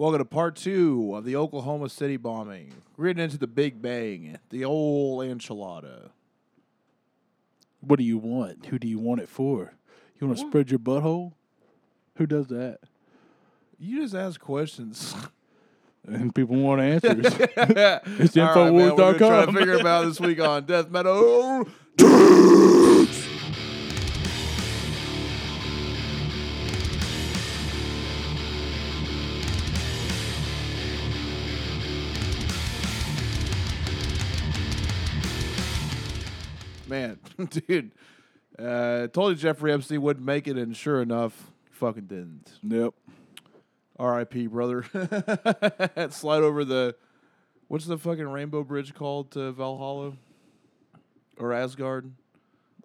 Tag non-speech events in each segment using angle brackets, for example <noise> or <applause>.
Welcome to part two of the Oklahoma City bombing. We're getting into the Big Bang, the old enchilada. What do you want? Who do you want it for? You want to spread your butthole? Who does that? You just ask questions. And people want answers. <laughs> it's. All right, man, we're gonna try to figure them out this week on Death Metal. <laughs> Man, <laughs> dude, uh, told you Jeffrey Epstein wouldn't make it, and sure enough, fucking didn't. yep. R.I.P. Brother. <laughs> Slide over the what's the fucking rainbow bridge called to Valhalla or Asgard?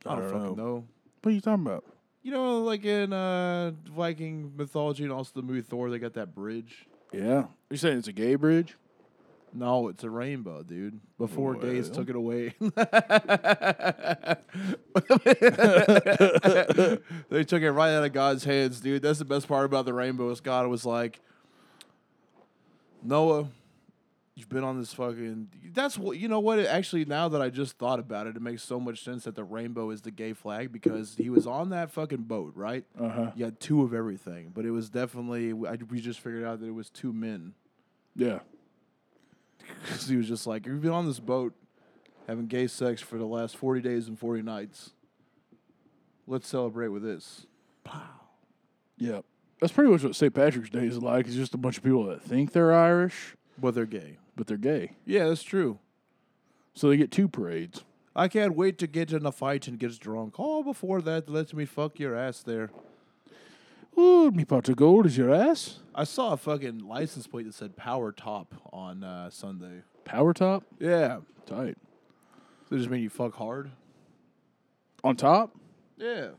I don't, don't fucking know. know. What are you talking about? You know, like in uh, Viking mythology and also the movie Thor, they got that bridge. Yeah. You saying it's a gay bridge? No, it's a rainbow, dude. Before gays Well. took it away. <laughs> they took it right out of God's hands, dude. That's the best part about the rainbow is God was like, Noah, you've been on this fucking. That's what you know. What actually, now that I just thought about it, it makes so much sense that the rainbow is the gay flag because he was on that fucking boat, right? Uh huh. You had two of everything, but it was definitely. I, we just figured out that it was two men. Yeah. <laughs> Because he was just like, You've been on this boat having gay sex for the last 40 days and 40 nights. Let's celebrate with this. Yeah. That's pretty much what St. Patrick's Day is like. It's just a bunch of people that think they're Irish, But they're gay. but they're gay. Yeah, that's true. So they get two parades. I can't wait to get in a fight and get drunk. Oh, before that, let me fuck your ass there. Oh, me pot of gold is your ass. I saw a fucking license plate that said Power Top on uh, Sunday. Power top? Yeah. Tight. Does it just mean you fuck hard? On top? Yeah.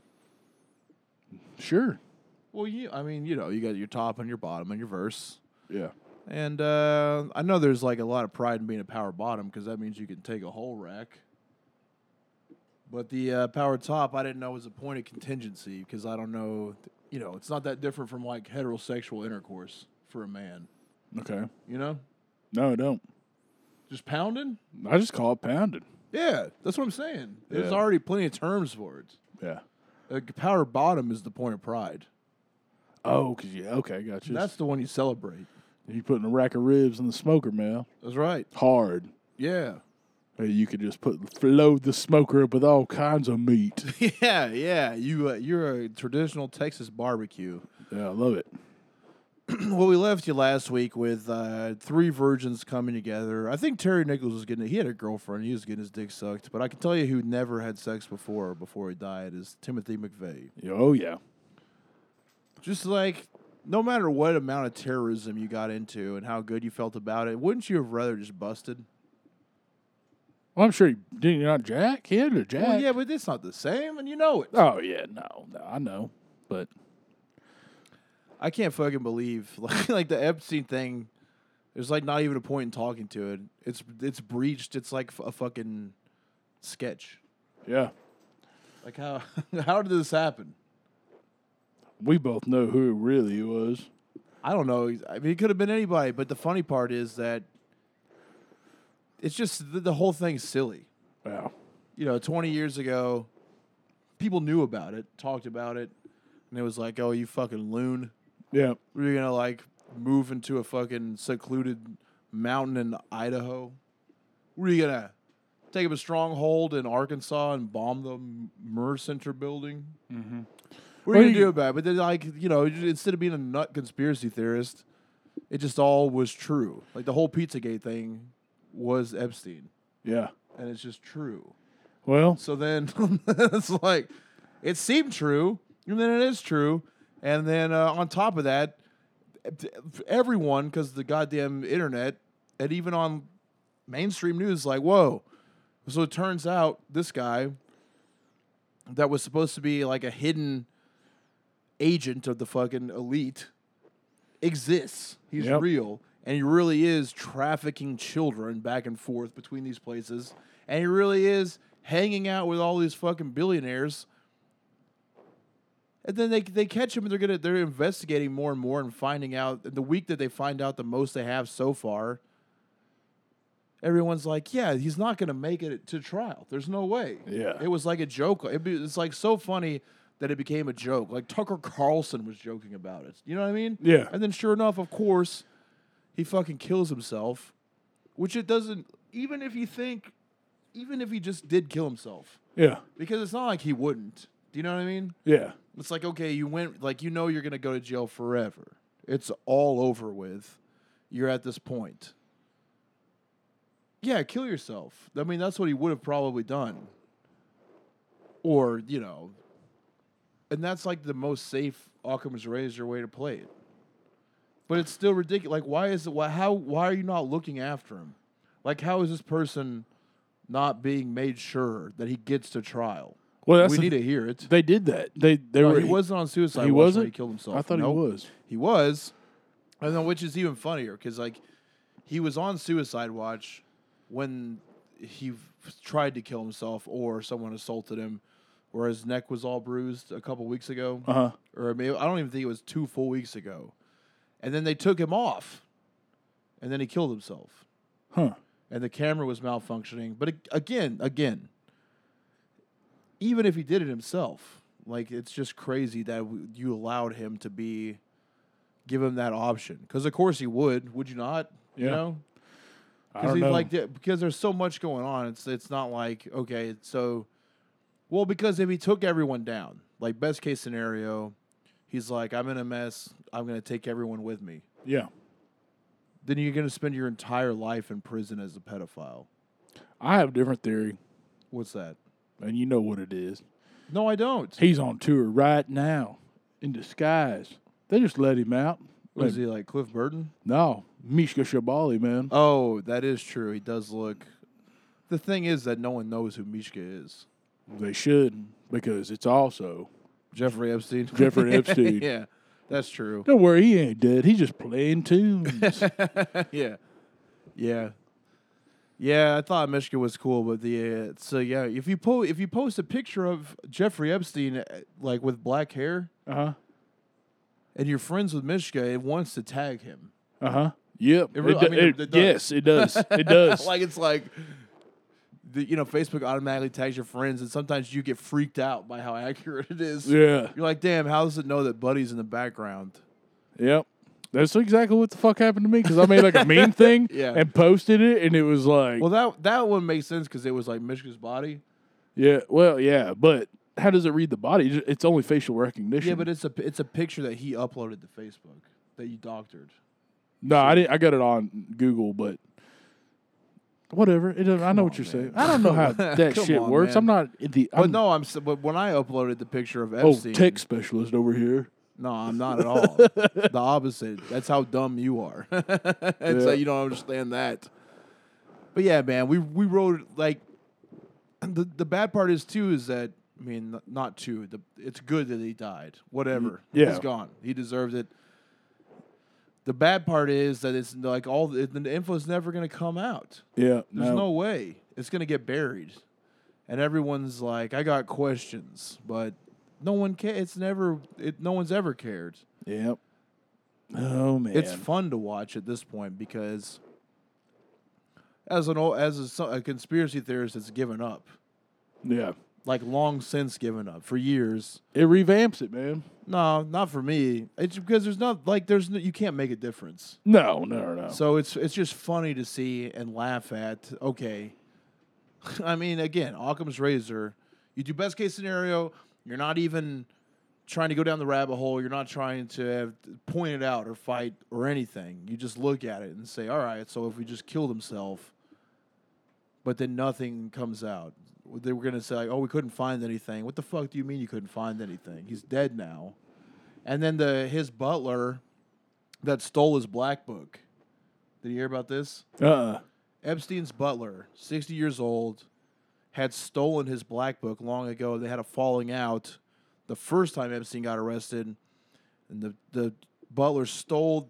Sure. Well, you, I mean, you know, you got your top and your bottom and your verse. Yeah. And uh, I know there's like a lot of pride in being a power bottom because that means you can take a whole rack. But the uh, power top, I didn't know was a point of contingency because I don't know, you know, it's not that different from like heterosexual intercourse for a man. Okay. You know, No, I don't. just pounding. I just call it pounded. Yeah, that's what I'm saying. There's Yeah. already plenty of terms for it. Yeah. Like power bottom is the point of pride. Oh, cause yeah, okay, got you. That's the one you celebrate. you putting a rack of ribs in the smoker, man. That's right. Hard. Yeah. You could just put load the smoker up with all kinds of meat. <laughs> yeah, yeah. You uh, you're a traditional Texas barbecue. yeah, I love it. <clears throat> well, we left you last week with uh, three virgins coming together. I think Terry Nichols was getting. He had a girlfriend. He was getting his dick sucked. But I can tell you who never had sex before before he died is Timothy McVeigh. Oh yeah. Just like no matter what amount of terrorism you got into and how good you felt about it, wouldn't you have rather just busted? Well, I'm sure he did not Jack. He had a Jack. Well, yeah, but it's not the same, and you know it. Oh yeah, no, no, I know, but I can't fucking believe <laughs> like like the Epstein thing. There's like not even a point in talking to it. It's it's breached. It's like a fucking sketch. yeah, Like how <laughs> how did this happen? we both know who it really was. I don't know. I mean, it could have been anybody. But the funny part is that it's just the, the whole thing's silly. Wow. You know, 20 years ago, people knew about it, talked about it, and it was like, "Oh, you fucking loon! Yeah. We're gonna like move into a fucking secluded mountain in Idaho. Were you gonna take up a stronghold in Arkansas and bomb the Murrah Center building? Mm-hmm. What are you gonna do about it? But then, like, you know, instead of being a nut conspiracy theorist, it just all was true. Like the whole Pizzagate thing was Epstein, Yeah. and it's just true. Well, So then <laughs> it's like it seemed true, and then it is true, and then uh, on top of that, everyone because the goddamn internet and even on mainstream news, like whoa. So it turns out this guy that was supposed to be like a hidden agent of the fucking elite exists. He's Yep. real. And he really is trafficking children back and forth between these places. And he really is hanging out with all these fucking billionaires. And then they they catch him and they're gonna they're investigating more and more and finding out the week that they find out the most they have so far. Everyone's like, yeah, he's not gonna make it to trial. There's no way. Yeah. it was like a joke. It be, it's like so funny that it became a joke. Like Tucker Carlson was joking about it. You know what I mean? Yeah. And then sure enough, of course, he fucking kills himself, which it doesn't. Even if you think, even if he just did kill himself, Yeah. because it's not like he wouldn't. Do you know what I mean? Yeah. It's like okay, you went like you know you're gonna go to jail forever. It's all over with. You're at this point. Yeah, kill yourself. I mean, that's what he would have probably done. Or you know, and that's like the most safe Occam's razor way to play it. But it's still ridiculous. Like, why is it? Why how? Why are you not looking after him? Like, how is this person not being made sure that he gets to trial? Well, that's we need to hear it. They did that. They they No, were. he wasn't on suicide he watch when wasn't? he killed himself. I thought Nope. he was. He was. I know, which is even funnier because like he was on suicide watch when he f- tried to kill himself or someone assaulted him, where his neck was all bruised a couple weeks ago, Uh huh. or maybe I don't even think it was two full weeks ago, and then they took him off, and then he killed himself Huh. and the camera was malfunctioning. But again, again, even if he did it himself, like it's just crazy that you allowed him to be, give him that option. Because of course he would. Would you not? You know, I because don't he know. like because there's so much going on. It's it's not like okay, so, well, because if he took everyone down, like best case scenario, he's like, I'm in a mess. I'm gonna take everyone with me. yeah. Then you're gonna spend your entire life in prison as a pedophile. I have a different theory, What's that? and you know what it is. No, I don't. He's on tour right now, in disguise. They just let him out. Was he like Cliff Burton? No, Mishka Shubaly, man. Oh, that is true. He does look. The thing is that no one knows who Mishka is. They shouldn't because it's also. Jeffrey Epstein. <laughs> Jeffrey Epstein. yeah, that's true. Don't worry, he ain't dead. He's just playing tunes. <laughs> yeah, yeah, yeah. I thought Michigan was cool, but the uh, so yeah. If you post if you post a picture of Jeffrey Epstein uh, like with black hair uh huh. and you're friends with Michigan, it wants to tag him. Uh huh. Yep. It really- do- I mean, it- it does. yes, it does. It <laughs> does. like it's like the, you know Facebook automatically tags your friends, and sometimes you get freaked out by how <laughs> accurate it is. yeah. You're like, damn, how does it know that Buddy's in the background? Yep. That's exactly what the fuck happened to me because I made like a <laughs> meme thing Yeah. and posted it, and it was like, Well, that that one makes sense because it was like Mishka's body. yeah, well, yeah, but how does it read the body? It's only facial recognition. Yeah, but it's a it's a picture that he uploaded to Facebook that you doctored. no, I didn't. I got it on Google, but whatever. It I know Come what you're saying. I don't know how <laughs> that shit on, works. man. I'm not the. But I'm, no, I'm but when I uploaded the picture of oh, Epstein. tech specialist over here. No, I'm not at all. <laughs> the opposite. That's how dumb you are. <laughs> and so Yeah. you don't understand that. But yeah, man, we we wrote like <clears throat> the the bad part is too is that I mean not too. The it's good that he died. Whatever. yeah. He's gone. He deserves it. The bad part is that it's like all the, the info is never going to come out. Yeah, There's no way. It's going to get buried. And everyone's like, I got questions, but no one ca It's never, it, no one's ever cared. Yep. Oh man, It's fun to watch at this point because as an old, as a, so- a conspiracy theorist that's given up, yeah. Like long since given up for years. It revamps it, man. No, not for me. It's because there's not like there's no, you can't make a difference. No, no, no. So it's it's just funny to see and laugh at. Okay, <laughs> I mean, again, Occam's razor. You do best case scenario. You're not even trying to go down the rabbit hole. You're not trying to have, point it out or fight or anything. You just look at it and say, "All right, so if we just killed himself, but then nothing comes out." They were gonna say, "Oh, we couldn't find anything." What the fuck do you mean you couldn't find anything? He's dead now. And then the his butler that stole his black book. Did you hear about this? uh, Epstein's butler, 60 years old, had stolen his black book long ago. They had a falling out the first time Epstein got arrested, and the, the butler stole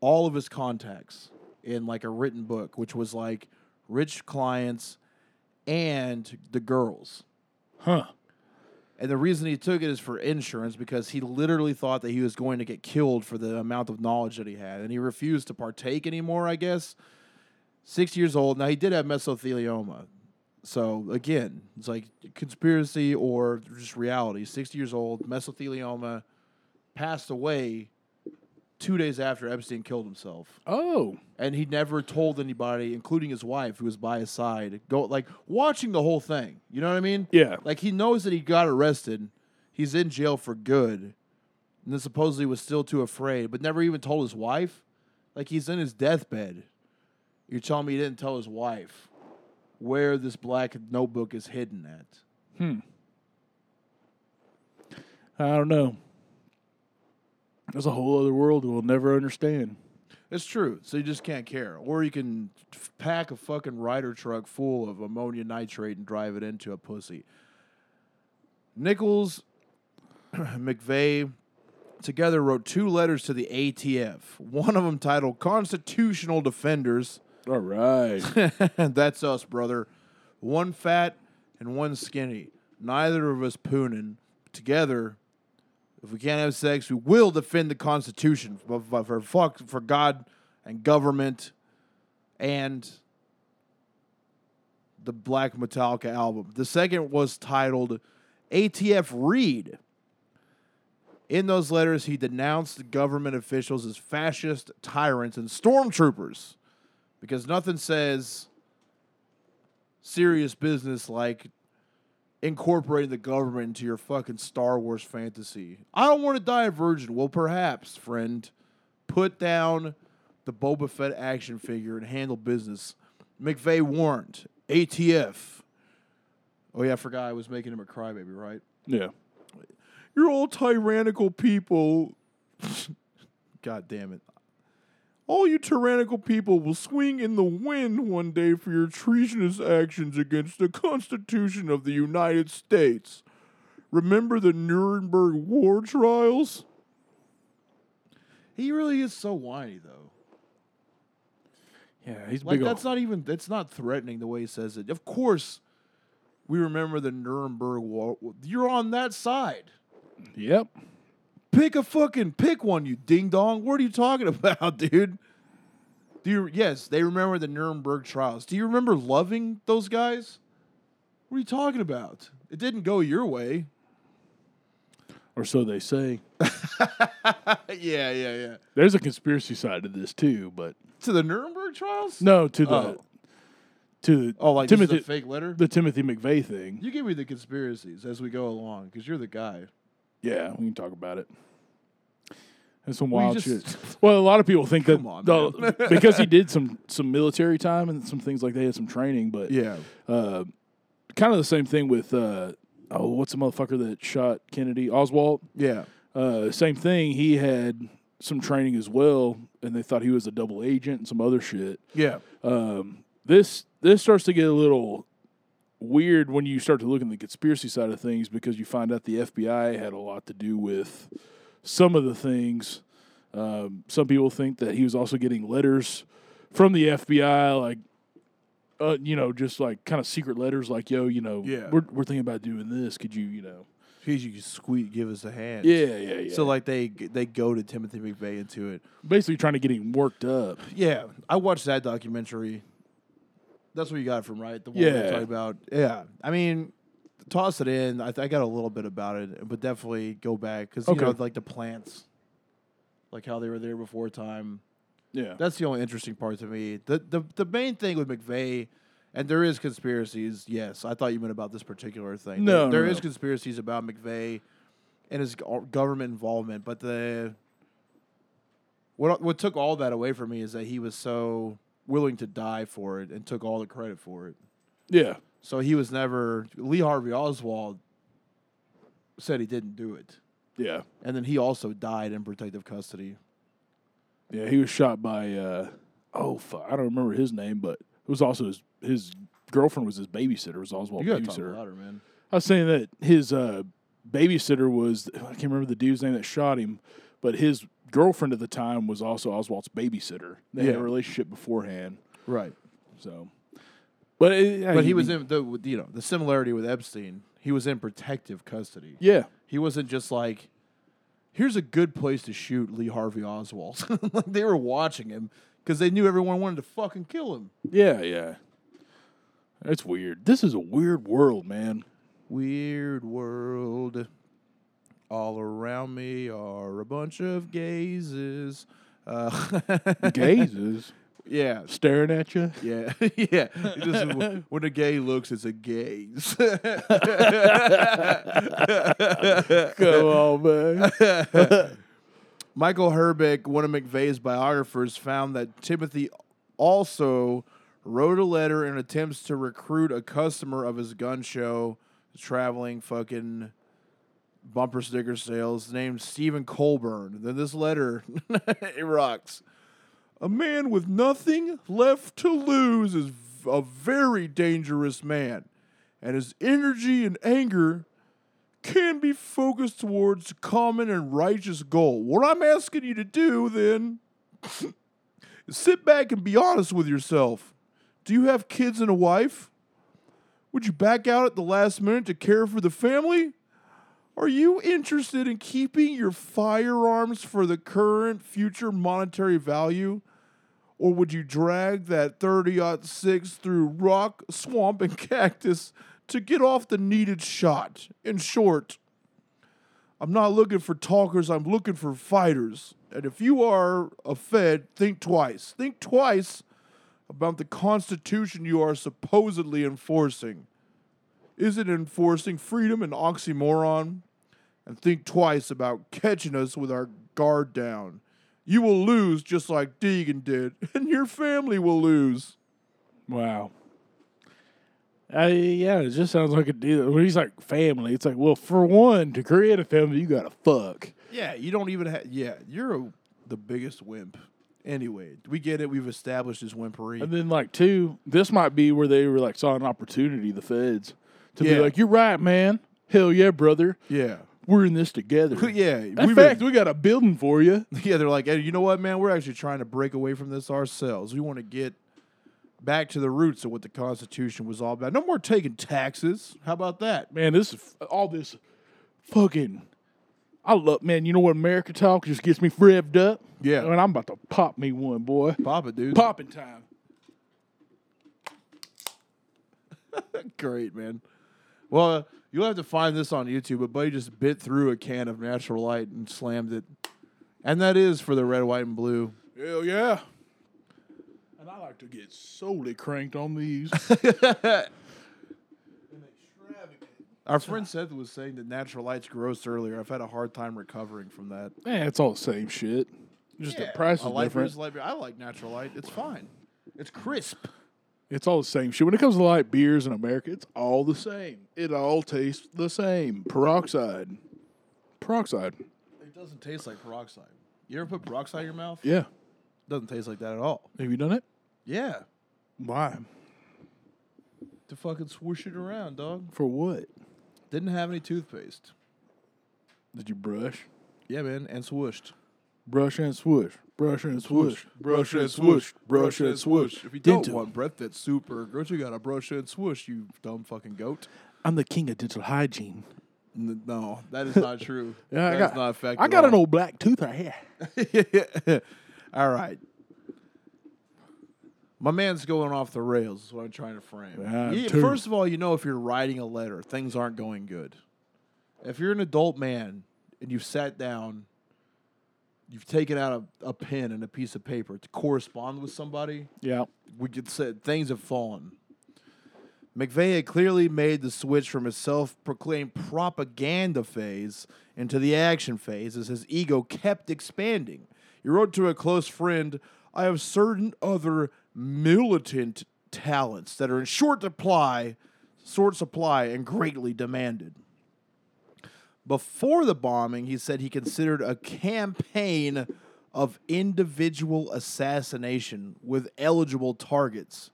all of his contacts in like a written book, which was like rich clients and the girls. huh? And the reason he took it is for insurance because he literally thought that he was going to get killed for the amount of knowledge that he had. And he refused to partake anymore, I guess. Six years old. Now, he did have mesothelioma. So, again, it's like conspiracy or just reality. 60 years old, mesothelioma, passed away two days after Epstein killed himself Oh, and he never told anybody, including his wife, who was by his side, go like watching the whole thing. You know what I mean? yeah. Like he knows that he got arrested, he's in jail for good, and then supposedly was still too afraid, but never even told his wife. Like he's in his deathbed. You're telling me he didn't tell his wife where this black notebook is hidden at? Hmm. I don't know. There's a whole other world we'll never understand. It's true. So you just can't care. Or you can f- pack a fucking Ryder truck full of ammonia nitrate and drive it into a pussy. Nichols, <clears throat> McVeigh together wrote two letters to the ATF. One of them titled Constitutional Defenders. All right. <laughs> That's us, brother. One fat and one skinny. Neither of us pooning. Together, if we can't have sex, we will defend the Constitution for, for, fuck for God and government and the Black Metallica album. The second was titled ATF Read. In those letters, he denounced government officials as fascist tyrants and stormtroopers because nothing says serious business like incorporating the government into your fucking Star Wars fantasy. I don't want to die a virgin. Well, perhaps, friend, put down the Boba Fett action figure and handle business. McVeigh warned ATF. Oh yeah, I forgot I was making him a crybaby, right? yeah. You're all tyrannical people. <laughs> God damn it. All you tyrannical people will swing in the wind one day for your treasonous actions against the Constitution of the United States. Remember the Nuremberg war trials? He really is so whiny, though. Yeah, he's Like big. that's ol- not even that's not threatening the way he says it. Of course, we remember the Nuremberg war. You're on that side. Yep. Pick a fucking pick one, you ding dong. What are you talking <laughs> about, dude? Do you yes, they remember the Nuremberg trials. Do you remember loving those guys? What are you talking about? It didn't go your way. Or so they say. <laughs> yeah, yeah, yeah. There's a conspiracy side to this too, but To the Nuremberg trials? no, to the Oh. to the Oh, like this Timothy fake letter? the Timothy McVeigh thing. you give me the conspiracies as we go along, because you're the guy. Yeah, we can talk about it. That's some wild just- shit. Well, a lot of people think <laughs> that on, the- <laughs> because he did some some military time and some things like they had some training, but Yeah. uh, kind of the same thing with uh, oh, what's the motherfucker that shot Kennedy? Oswald. Yeah. Uh, same thing. He had some training as well, and they thought he was a double agent and some other shit. Yeah. Um, this this starts to get a little weird when you start to look in the conspiracy side of things because you find out the FBI had a lot to do with some of the things. Um, some people think that he was also getting letters from the FBI, like, uh, you know, just like kind of secret letters, like, "Yo, you know, Yeah. we're we're thinking about doing this. Could you, you know, Please, you can squeak, give us a hand. yeah, yeah, yeah." So like they they go to Timothy McVeigh into it. basically trying to get him worked up. Yeah, I watched that documentary. That's what you got from right. The one Yeah. we're talking about. Yeah, I mean, toss it in. I, th- I got a little bit about it, but definitely go back because you know like the plants, like how they were there before time. Yeah, That's the only interesting part to me. The the the main thing with McVeigh, and there is conspiracies. Yes, I thought you meant about this particular thing. No, there, there no, is no. conspiracies about McVeigh and his government involvement, but the what what took all that away from me is that he was so willing to die for it and took all the credit for it. yeah, So he was never Lee Harvey Oswald said he didn't do it, yeah, and then he also died in protective custody. yeah. He was shot by uh, oh fuck, I don't remember his name, but it was also his his girlfriend was his babysitter. Was Oswald You gotta talk babysitter. louder, man. I was saying that his uh, babysitter was I can't remember the dude's name that shot him, but his girlfriend at the time was also Oswald's babysitter. They had Yeah. a relationship beforehand, Right. so. But uh, it, But he was in the you know the similarity with Epstein he was in protective custody. Yeah. He wasn't just like, here's a good place to shoot Lee Harvey Oswald. <laughs> like they were watching him because they knew everyone wanted to fucking kill him. Yeah, yeah. That's weird. This is a weird world, man. Weird world. All around me are a bunch of gazes. Uh, <laughs> Gazes yeah, staring at you. yeah, <laughs> yeah. Just- <laughs> when a gay looks, it's a gaze. Come on, man. Michael Herbeck, one of McVeigh's biographers, found that Timothy also wrote a letter in attempts to recruit a customer of his gun show, traveling fucking bumper sticker sales, named Stephen Colbern. Then this letter, <laughs> it rocks. A man with nothing left to lose is a very dangerous man, and his energy and anger can be focused towards a common and righteous goal. What I'm asking you to do then is <laughs> sit back and be honest with yourself. Do you have kids and a wife? Would you back out at the last minute to care for the family? Are you interested in keeping your firearms for the current future monetary value? Or would you drag that 30 6 through rock, swamp, and <laughs> cactus to get off the needed shot? In short, I'm not looking for talkers, I'm looking for fighters. And if you are a Fed, think twice. Think twice about the Constitution you are supposedly enforcing. Is it enforcing freedom and oxymoron? And think twice about catching us with our guard down. You will lose just like Degan did, <laughs> and your family will lose. Wow. Uh, yeah, it just sounds like a deal. He's like family, it's like, well, for one, to create a family, you gotta fuck. Yeah, you don't even have. Yeah, you're a, the biggest wimp. Anyway, we get it. We've established his wimpery. And then like two, this might be where they were like saw an opportunity, the feds, to Yeah. be like, you're right, man. Hell yeah, brother. yeah, We're in this together. <laughs> yeah. In we've fact, we got a building for you. <laughs> yeah, they're like, hey, you know what, man? We're actually trying to break away from this ourselves. We want to get back to the roots of what the Constitution was all about. No more taking taxes. How about that? Man, this is all this fucking. I love, man. You know what America talk just gets me revved up. Yeah. and I'm about to pop me one, boy. Pop it, dude. Popping time. <laughs> Great, man. Well, you'll have to find this on YouTube, but Buddy just bit through a can of natural light and slammed it. And that is for the red, white, and blue. Hell yeah. And I like to get solely cranked on these. <laughs> Our friend Seth was saying that natural light's gross earlier. I've had a hard time recovering from that. Yeah, it's all the same shit. Just the price is light different. I like natural light. It's fine. It's crisp. It's all the same shit. When it comes to light beers in America, it's all the same. It all tastes the same. Peroxide. Peroxide. It doesn't taste like peroxide. You ever put peroxide in your mouth? Yeah. Doesn't taste like that at all. Have you done it? Yeah. Why? To fucking swoosh it around, dog. For what? Didn't have any toothpaste. Did you brush? Yeah, man, and swooshed. Brush and swoosh. Brush and swoosh. Brush and swoosh. Brush and swoosh. If you don't Dental. want breath that's super gross, you gotta brush and swoosh, you dumb fucking goat. I'm the king of dental hygiene. N- no, that is not true. <laughs> Yeah, I got, not fact I got an old black tooth right here. <laughs> All right. My man's going off the rails, is what I'm trying to frame. Yeah, You- too. first of all, you know if you're writing a letter, things aren't going good. If you're an adult man and you've sat down, you've taken out a, a pen and a piece of paper to correspond with somebody, Yeah. we could say things have fallen. McVeigh had clearly made the switch from his self proclaimed propaganda phase into the action phase as his ego kept expanding. He wrote to a close friend I have certain other militant talents that are in short supply, short supply and greatly demanded. Before the bombing, he said he considered a campaign of individual assassination with eligible targets.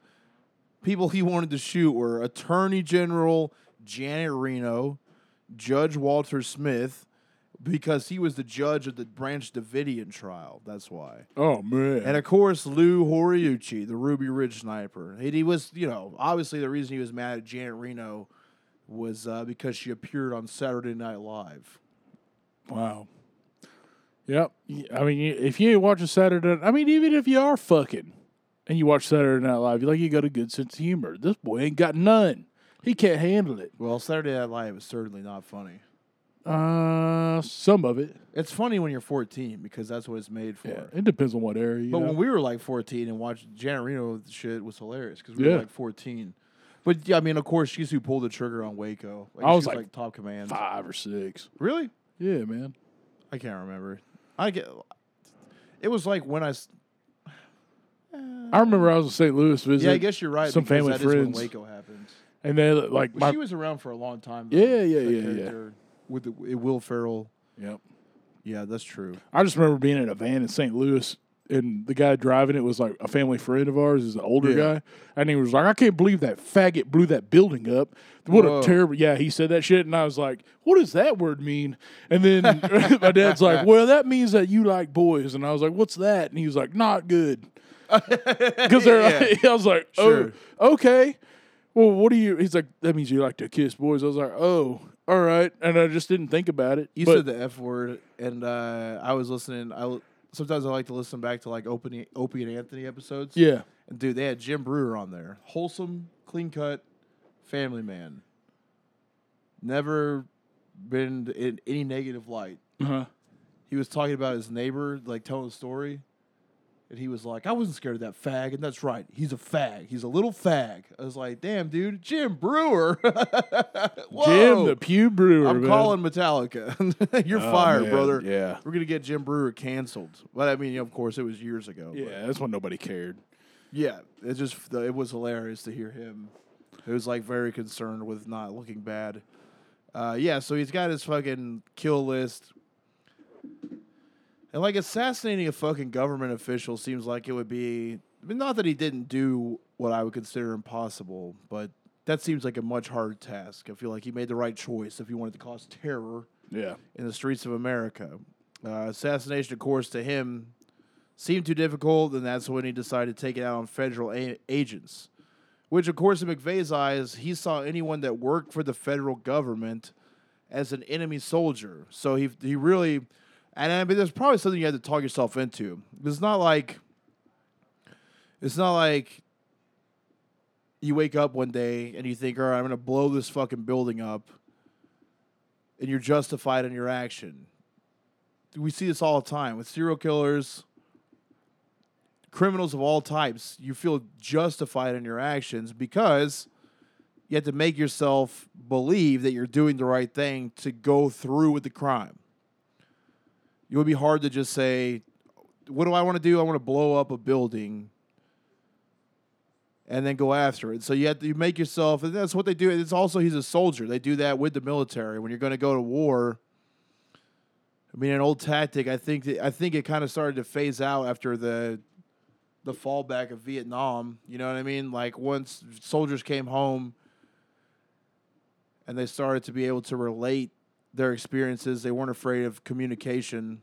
People he wanted to shoot were Attorney General Janet Reno, Judge Walter Smith, because he was the judge of the Branch Davidian trial. That's why. Oh man. And of course, Lon Horiuchi, the Ruby Ridge sniper. And he was, you know, obviously the reason he was mad at Janet Reno was uh, because she appeared on Saturday Night Live. Wow. Yep. I mean, if you ain't watching Saturday, I mean, even if you are fucking and you watch Saturday Night Live, you like you got a good sense of humor. This boy ain't got none. He can't handle it. Well, Saturday Night Live is certainly not funny. Uh, some of it. It's funny when you're 14 because that's what it's made for. Yeah, it depends on what area. You But know? when we were like 14 and watched Janet Reno shit was hilarious because we Yeah. were like 14. But yeah, I mean, of course, she's who pulled the trigger on Waco. Like, I was like top command. five or six. Really? Yeah, man. I can't remember. I get. It was like when I. I remember I was in St. Louis visiting. Yeah, I guess you're right. some family that is when friends. Waco happened. and then like But my she was around for a long time. Yeah, though, yeah, that yeah, yeah. With the with Will Ferrell. yep. Yeah, that's true. I just remember being in a van in St. Louis, and the guy driving it was like a family friend of ours. Is an older Yeah. guy, and he was like, "I can't believe that faggot blew that building up. What Whoa. a terrible!" Yeah, he said that shit, and I was like, "What does that word mean?" And then <laughs> my dad's like, <laughs> "Well, that means that you like boys," and I was like, "What's that?" And he was like, "Not good," <laughs> because they're. Yeah. Like, I was like, Sure. "Oh, okay." Well, what do you? He's like, "That means you like to kiss boys." I was like, "Oh." All right, and I just didn't think about it. You But- said the F word, and uh, I was listening. I sometimes I like to listen back to like Opie, Opie and Anthony episodes. yeah, And dude, they had Jim Breuer on there. Wholesome, clean cut, family man. Never been in any negative light. uh-huh. He was talking about his neighbor, like telling a story. And he was like, I wasn't scared of that fag. And that's right. He's a fag. He's a little fag. I was like, damn, dude, Jim Breuer. <laughs> Jim the Pew Breuer. I'm man. calling Metallica. <laughs> You're Oh, fired, man, brother. Yeah. We're gonna get Jim Breuer canceled. But I mean, of course, it was years ago. but- Yeah, that's when nobody cared. yeah. It just it was hilarious to hear him. He was like very concerned with not looking bad. Uh, yeah, so he's got his fucking kill list. And like assassinating a fucking government official seems like it would be I mean, not that he didn't do what I would consider impossible, but that seems like a much harder task. I feel like he made the right choice if he wanted to cause terror Yeah. in the streets of America. Uh, assassination, of course, to him seemed too difficult, and that's when he decided to take it out on federal a- agents. Which, of course, in McVeigh's eyes, he saw anyone that worked for the federal government as an enemy soldier. So he he really, and uh, I mean, there's probably something you had to talk yourself into. It's not like, it's not like you wake up one day and you think, all right, I'm going to blow this fucking building up and you're justified in your action. We see this all the time with serial killers, criminals of all types. You feel justified in your actions because you have to make yourself believe that you're doing the right thing to go through with the crime. It would be hard to just say, What do I want to do? I want to blow up a building and then go after it. So you have to you make yourself, and that's what they do. It's also he's a soldier. They do that with the military when you're going to go to war. I mean, an old tactic. I think that, I think it kind of started to phase out after the the fallback of Vietnam. You know what I mean? Like once soldiers came home and they started to be able to relate their experiences, they weren't afraid of communication.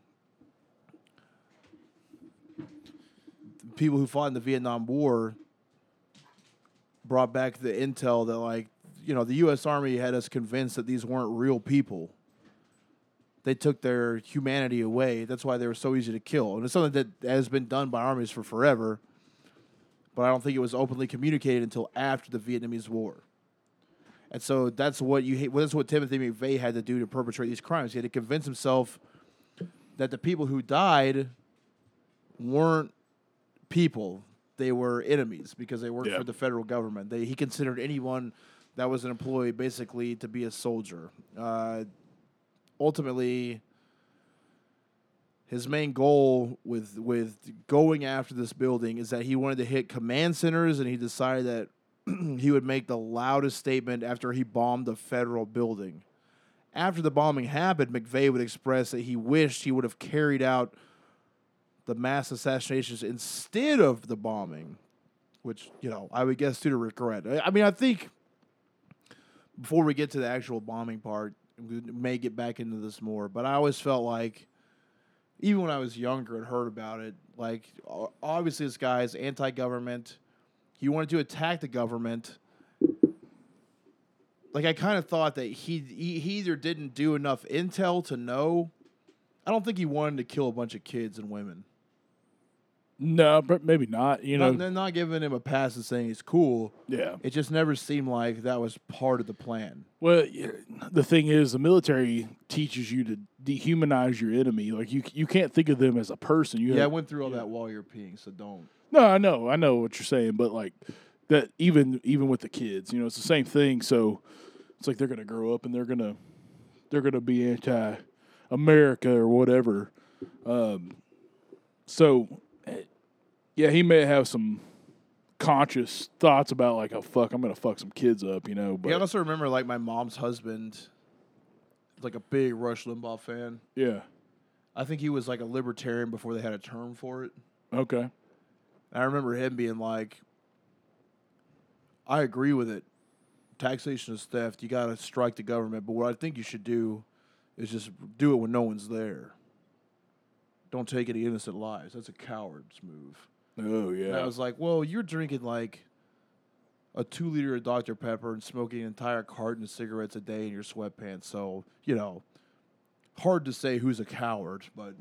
People who fought in the Vietnam War brought back the intel that like you know the U.S. Army had us convinced that these weren't real people. They took their humanity away. That's why they were so easy to kill, and it's something that has been done by armies for forever. But I don't think it was openly communicated until after the Vietnamese War. And so that's what you well, that's what Timothy McVeigh had to do to perpetrate these crimes. He had to convince himself that the people who died weren't people; they were enemies because they worked Yeah. for the federal government. They, he considered anyone that was an employee basically to be a soldier. Uh, ultimately, his main goal with with going after this building is that he wanted to hit command centers, and he decided that <clears throat> he would make the loudest statement after he bombed a federal building. After the bombing happened, McVeigh would express that he wished he would have carried out the mass assassinations instead of the bombing, which you know I would guess due to regret. I, I mean, I think before we get to the actual bombing part, we may get back into this more. But I always felt like, even when I was younger and heard about it, like obviously this guy's anti-government. He wanted to attack the government. like I kind of thought that he, he he either didn't do enough intel to know. I don't think he wanted to kill a bunch of kids and women. No, but maybe not. You know, Not, they're not giving him a pass and saying he's cool. yeah. It just never seemed like that was part of the plan. Well, the thing is, the military teaches you to dehumanize your enemy. Like you, you can't think of them as a person. You Yeah, I went through all that while you're peeing, so don't. No, I know, I know what you're saying, but like that, even even with the kids, you know, it's the same thing. So it's like they're gonna grow up and they're gonna they're gonna be anti-America or whatever. Um, so eh, yeah, he may have some conscious thoughts about like, oh fuck, I'm gonna fuck some kids up, you know. But yeah, I also remember like my mom's husband, like a big Rush Limbaugh fan. yeah, I think he was like a libertarian before they had a term for it. okay, I remember him being like, I agree with it. Taxation is theft. You got to strike the government. But what I think you should do is just do it when no one's there. Don't take any innocent lives. That's a coward's move. oh And yeah, I was like, well, you're drinking like a two liter of Dr. Pepper and smoking an entire carton of cigarettes a day in your sweatpants. So, you know, hard to say who's a coward, but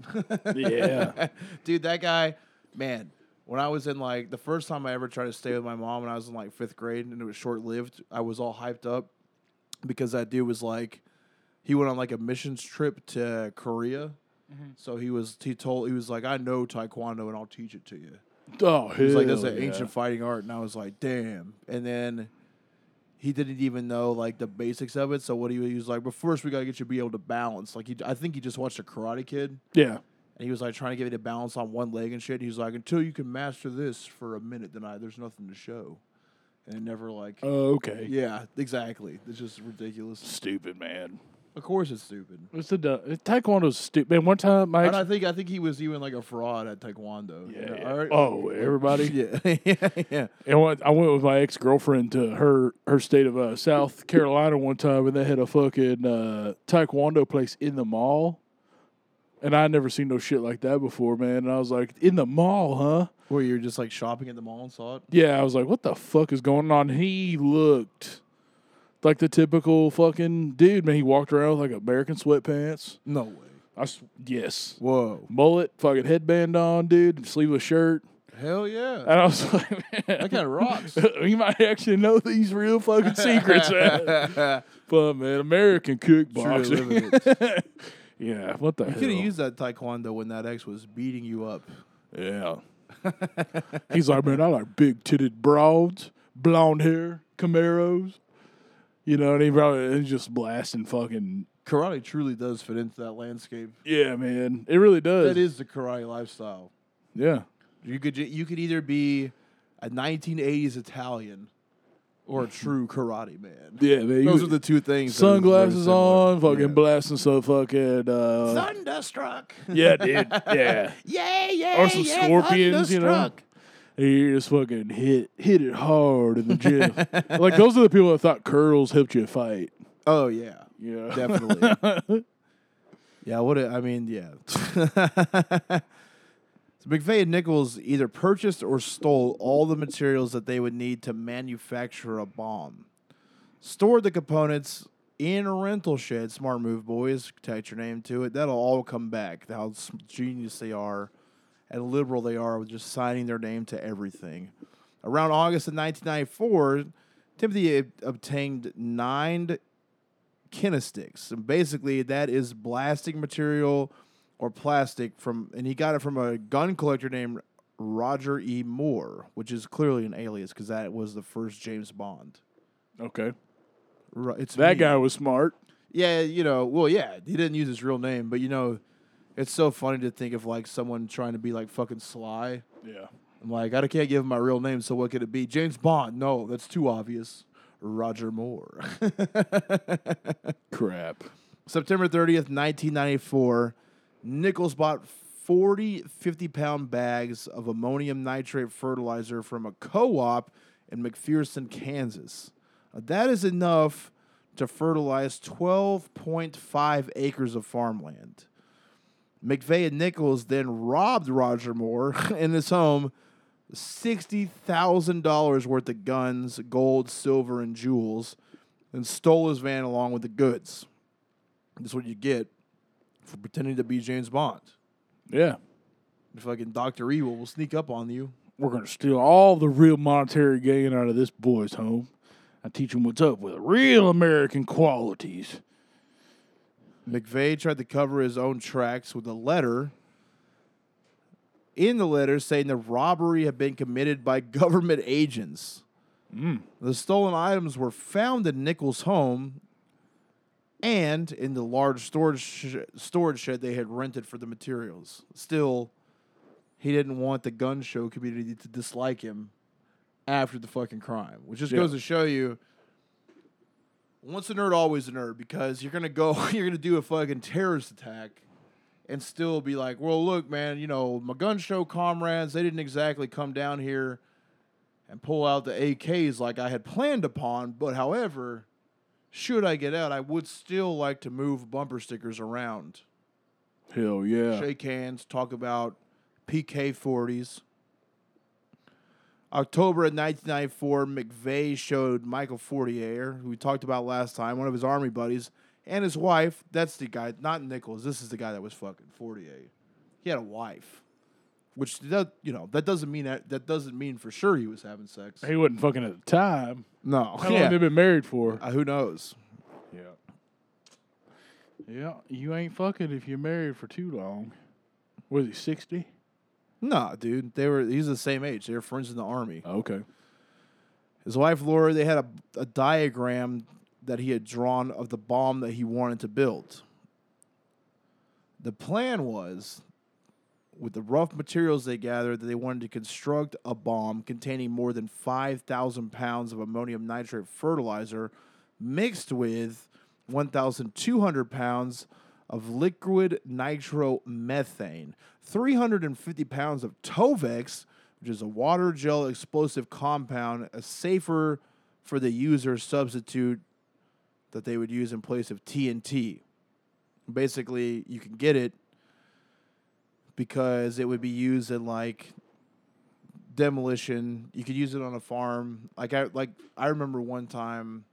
Yeah. <laughs> dude, that guy, man. When I was in like the first time I ever tried to stay with my mom, when I was in like fifth grade, and it was short lived, I was all hyped up because that dude was like, he went on like a missions trip to Korea. Mm-hmm. So he was he told he was like, I know Taekwondo and I'll teach it to you. oh, He was like, that's an yeah. ancient fighting art, and I was like, damn. And then he didn't even know like the basics of it. So what he, he was like, but first we gotta get you to be able to balance. Like he, I think he just watched a Karate Kid, Yeah, and he was like trying to get me to balance on one leg and shit. He was like, until you can master this for a minute, then I there's nothing to show. And it never like, oh, okay, yeah, exactly. It's just ridiculous. stupid man. Of course, it's stupid. It's the du- Taekwondo's stupid. Man, one time my And I think I think he was even like a fraud at Taekwondo. you yeah, know, yeah. or- oh everybody. <laughs> yeah, yeah, <laughs> yeah. And one, I went with my ex girlfriend to her her state of uh, South Carolina one time, and they had a fucking uh, Taekwondo place in the mall. And I never seen no shit like that before, man. And I was like, in the mall, huh? Where you're just like shopping at the mall and saw it. Yeah, I was like, what the fuck is going on? He looked like the typical fucking dude, man. He walked around with like American sweatpants. No way. I s- yes, Whoa. mullet, fucking headband on, dude, sleeveless shirt. Hell yeah. And I was <laughs> like, man, That kind of rocks. <laughs> he might actually know these real fucking secrets, <laughs> man. But man, American living kickboxing. Yeah, what the You could have used that taekwondo when that ex was beating you up. yeah. <laughs> He's like, man, I like big titted broads, blonde hair, Camaros. You know, and he probably he's just blasting fucking. Karate truly does fit into that landscape. Yeah, man, it really does. That is the karate lifestyle. Yeah, You could ju- you could either be a 1980s Italian or a true karate man. yeah, man. Those are the two things. that are very sunglasses on, fucking Yeah. blasting some fucking. Uh, Thunderstruck. yeah, dude. Yeah. <laughs> yeah, yeah. Or some yeah, scorpions, you know? Thunderstruck. You just fucking hit hit it hard in the gym. <laughs> like those are the people that thought curls helped you fight. Oh yeah, Yeah, definitely. <laughs> yeah, what a- I mean, yeah. So McVeigh and Nichols either purchased or stole all the materials that they would need to manufacture a bomb. Stored the components in a rental shed. Smart move, boys. Attach your name to it. That'll all come back. How genius they are and liberal they are with just signing their name to everything. Around August of 1994, Timothy obtained nine Kinestiks. And basically, that is blasting material or plastic from, and he got it from a gun collector named Roger E. Moore, which is clearly an alias because that was the first James Bond. okay. It's That me. guy was smart. Yeah, you know, well, yeah, he didn't use his real name, but you know, it's so funny to think of like someone trying to be like fucking sly. Yeah. I'm like, I can't give him my real name, so what could it be? James Bond? No, that's too obvious. Roger Moore. <laughs> Crap. September 30th, 1994, Nichols bought 40 50 pound bags of ammonium nitrate fertilizer from a co op in McPherson, Kansas. That is enough to fertilize 12.5 acres of farmland. McVeigh and Nichols then robbed Roger Moore <laughs> in his home $60,000 worth of guns, gold, silver, and jewels. and stole his van along with the goods. That's what you get for pretending to be James Bond. Yeah. If fucking Doctor Evil will sneak up on you. We're going to steal all the real monetary gain out of this boy's home. I teach him what's up with real American qualities. McVeigh tried to cover his own tracks with a letter. In the letter, saying the robbery had been committed by <laughs> government agents. Mm. The stolen items were found in Nichols' home and in the large storage sh- storage shed they had rented for the materials. Still, he didn't want the gun show community to dislike him after the fucking crime, which just Yeah. goes to show you once a nerd, always a nerd, because you're gonna go, <laughs> you're gonna do a fucking terrorist attack, and still be like, well, look, man, you know, my gun show comrades, they didn't exactly come down here and pull out the AKs like I had planned upon, but however, should I get out, I would still like to move bumper stickers around, Hell yeah. shake hands, talk about PK 40s. October of 1994, McVeigh showed Michael Fortier, who we talked about last time, one of his army buddies, and his wife. That's the guy, not Nichols. This is the guy that was fucking Fortier. He had a wife, which that you know that doesn't mean that that doesn't mean for sure he was having sex. He wasn't fucking at the time. No, How long yeah. they been married for? Uh, who knows? Yeah. Yeah, you ain't fucking if you're married for too long. Was he 60? Nah, dude. They were. He's the same age. They were friends in the army. Okay. His wife Laura, they had a, a diagram that he had drawn of the bomb that he wanted to build. The plan was, with the rough materials they gathered, that they wanted to construct a bomb containing more than 5,000 pounds of ammonium nitrate fertilizer mixed with 1,200 pounds of liquid nitromethane, 350 pounds of Tovex, which is a water gel explosive compound, a safer for the user substitute that they would use in place of TNT. Basically, you can get it because it would be used in like demolition. You could use it on a farm. Like I like I remember one time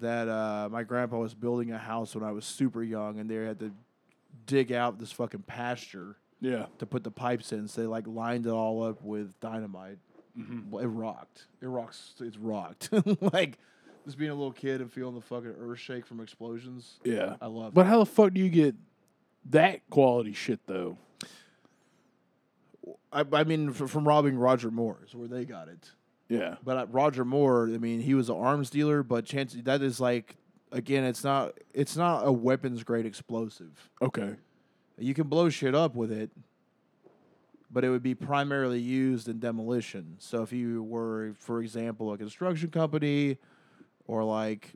that uh, my grandpa was building a house when I was super young, and they had to dig out this fucking pasture Yeah. to put the pipes in. So they like lined it all up with dynamite. Well, it rocked. It rocks. It's rocked. <laughs> like just being a little kid and feeling the fucking earth shake from explosions. Yeah. I love. But how the fuck do you get that quality shit though? I, I mean, f- from robbing Roger Moore is where they got it. Yeah. But uh, Roger Moore, I mean, he was an arms dealer, but chance that is like again, it's not it's not a weapons grade explosive. Okay. You can blow shit up with it, but it would be primarily used in demolition. So if you were, for example, a construction company, or like,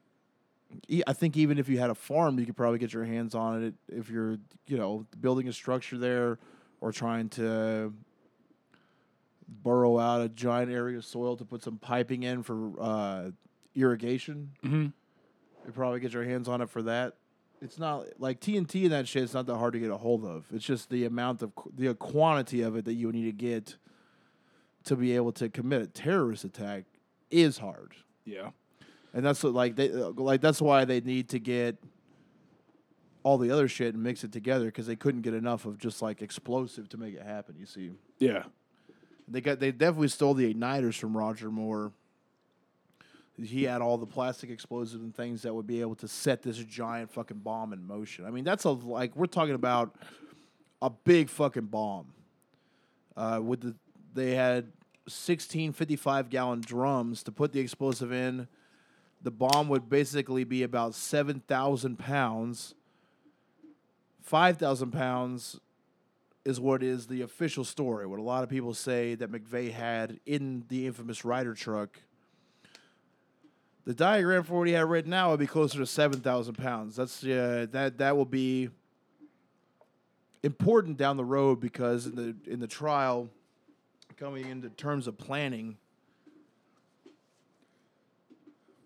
I think even if you had a farm, you could probably get your hands on it if you're, you know, building a structure there or trying to burrow out a giant area of soil to put some piping in for uh, irrigation. Mm-hmm. You probably get your hands on it for that. It's not like TNT and that shit. It's not that hard to get a hold of. It's just the amount of the quantity of it that you need to get to be able to commit a terrorist attack is hard, Yeah. And that's what like they like that's why they need to get all the other shit and mix it together because they couldn't get enough of just like explosive to make it happen. You see, Yeah. they got they definitely stole the igniters from Roger Moore. He had all the plastic explosives and things that would be able to set this giant fucking bomb in motion. I mean, that's a like we're talking about a big fucking bomb. Uh, with the they had 16 55 gallon drums to put the explosive in. The bomb would basically be about 7,000 pounds. 5,000 pounds is what is the official story. What a lot of people say that McVeigh had in the infamous Ryder truck. The diagram for what he had right now would be closer to seven thousand pounds. That's uh, that that will be important down the road because in the in the trial, coming into terms of planning,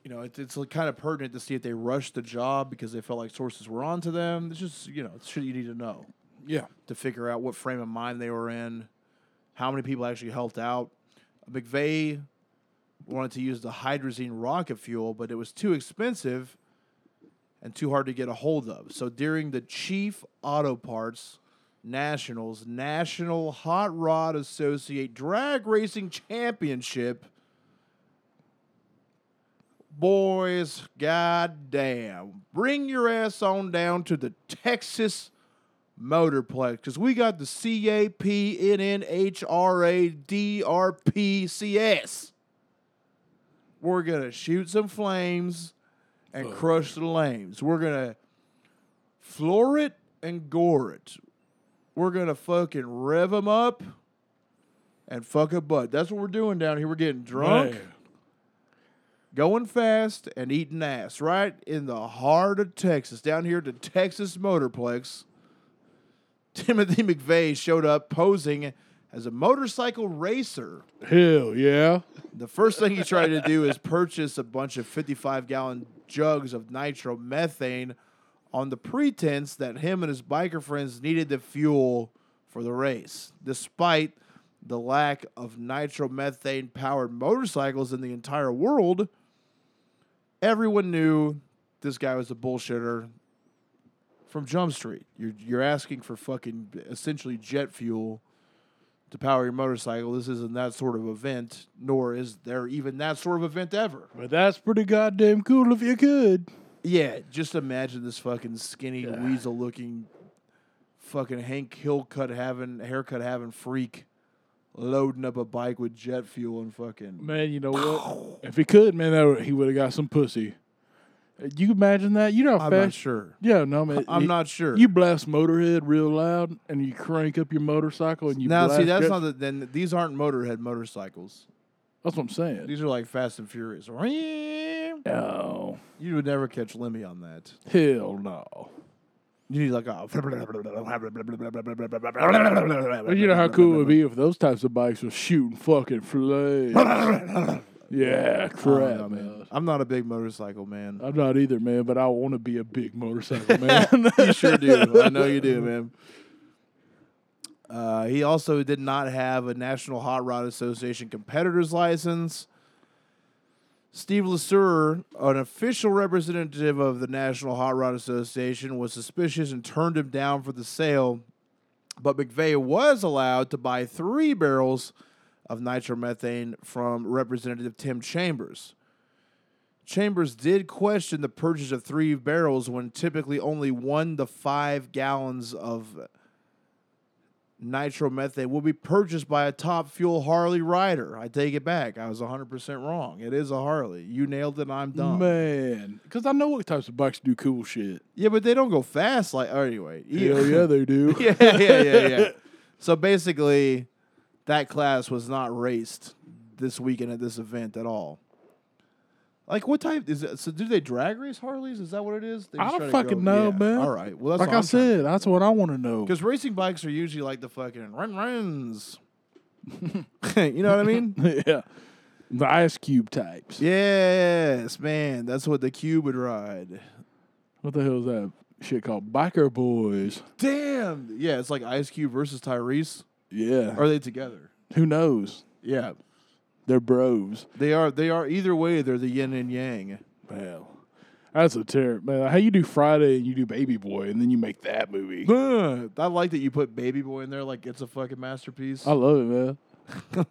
you know, it, it's kind of pertinent to see if they rushed the job because they felt like sources were onto them. It's just you know, it's shit you need to know Yeah. to figure out what frame of mind they were in, how many people actually helped out. McVeigh wanted to use the hydrazine rocket fuel, but it was too expensive and too hard to get a hold of. So during the Chief Auto Parts Nationals National Hot Rod Associate Drag Racing Championship, boys, goddamn, bring your ass on down to the Texas Motorplex because we got the C A P N N H R A D R P C S. We're gonna shoot some flames and crush the lames. We're gonna floor it and gore it. We're gonna fucking rev them up and fuck a butt. That's what we're doing down here. We're getting drunk. Going fast and eating ass right in the heart of Texas, down here at the Texas Motorplex. <laughs> Timothy McVeigh showed up posing as a motorcycle racer. Hell yeah. The first thing he tried to do is purchase a bunch of 55 gallon jugs of nitromethane on the pretense that him and his biker friends needed the fuel for the race, despite the lack of nitromethane powered motorcycles in the entire world. Everyone knew this guy was a bullshitter from Jump Street. You're you're asking for fucking essentially jet fuel to power your motorcycle. This isn't that sort of event, nor is there even that sort of event ever. But that's pretty goddamn cool if you could. Yeah, just imagine this fucking skinny weasel looking fucking Hank Hill cut having haircut having freak loading up a bike with jet fuel and fucking Man, you know what? <sighs> if he could, man, that would, he would have got some pussy. You imagine that? You know how I'm fast? not sure. Yeah, no, man. <laughs> I'm you- not sure. You blast Motorhead real loud, and you crank up your motorcycle, and you now see that's jet- not the then these aren't motorhead motorcycles. That's what I'm saying. These are like Fast and Furious. No, you Oh, would never catch Lemmy on that. hell no. You need like a <laughs> you know how cool it would be if those types of bikes were shooting fucking flames. <laughs> yeah, I crap, know, man. I'm not a big motorcycle man. I'm not either, man, but I want to be a big motorcycle <laughs> man. you sure do. I know you do, man. Uh, he also did not have a National Hot Rod Association competitor's license. Steve Lasur, an official representative of the National Hot Rod Association, was suspicious and turned him down for the sale. But McVeigh was allowed to buy three barrels of nitromethane from Representative Tim Chambers. Chambers did question the purchase of three barrels when typically only one to five gallons of nitromethane will be purchased by a top fuel Harley rider. I take it back. I was 100% wrong. It is a Harley. You nailed it. I'm dumb. man, because I know what types of bikes do cool shit. Yeah, but they don't go fast. Like, oh, anyway. Hell yeah, they do. <laughs> yeah, yeah, yeah, yeah. So basically, that class was not raced this weekend at this event at all. Like what type is it? So do they drag race Harleys? Is that what it is? They I don't fucking know, yeah. man. All right. Well, that's Like I said, that's what I want to know. because racing bikes are usually like the fucking run runs. <laughs> you know what I mean? <laughs> yeah, the ice cube types. yes, man. That's what the cube would ride. What the hell is that shit called? Biker boys. Damn. Yeah, it's like Ice Cube versus Tyrese. Yeah. Are they together? Who knows? Yeah, They're bros. they are. They are. Either way, they're the yin and yang. Hell, that's a terror, man. How you do Friday and you do Baby Boy, and then you make that movie. Ugh, I like that you put Baby Boy in there like it's a fucking masterpiece. I love it, man.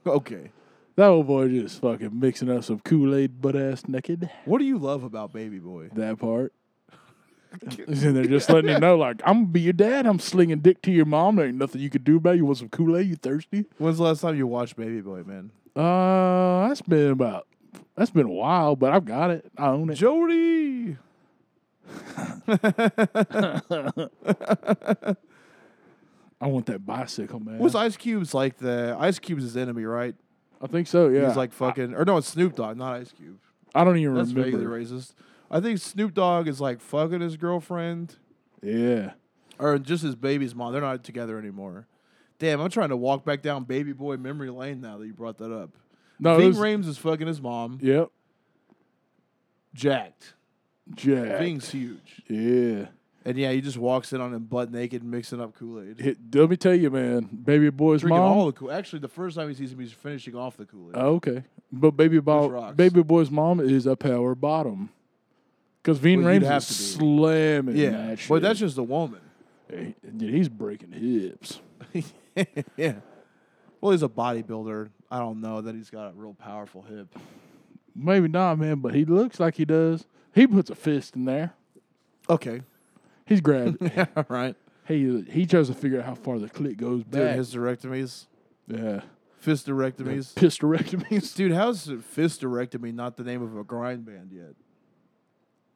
<laughs> okay. That old boy just fucking mixing up some Kool Aid butt ass naked. What do you love about Baby Boy? That part. <laughs> and they're just letting you know, like, I'm gonna be your dad. I'm slinging dick to your mom. There ain't nothing you can do about it. You want some Kool Aid? You thirsty? When's the last time you watched Baby Boy, man? Uh, that's been about, that's been a while, but I've got it. I own it. Jody. I want that bicycle, man. Was Ice Cube's like the Ice Cube's his enemy, right? I think so. Yeah. He's like fucking, or no, it's Snoop Dogg, not Ice Cube. I don't even That's vaguely remember. racist. I think Snoop Dogg is like fucking his girlfriend Yeah. or just his baby's mom. They're not together anymore. Damn, I'm trying to walk back down Baby Boy memory lane now that you brought that up. No, Ving was, Rhames is fucking his mom. Yep. Jacked. Jack. Ving's huge. Yeah. And yeah, he just walks in on him butt naked, mixing up Kool Aid. Let me tell you, man, baby boy's Drinking mom. all the Kool. Actually, the first time he sees him, he's finishing off the Kool Aid. Oh, okay, but baby boy, baby boy's mom is a power bottom. Because Ving Well, Rhames is slamming yeah, that shit. but that's just a woman. Hey, dude, he's breaking hips. <laughs> yeah. Well, he's a bodybuilder. I don't know that he's got a real powerful hip. Maybe not, man, but he looks like he does. He puts a fist in there. Okay. He's grabbed. <laughs> Yeah. Right. he he tries to figure out how far the clit goes back. hysterectomies, yeah, fisterectomies. pisterectomies. Dude, how's fisterectomy not the name of a grind band yet?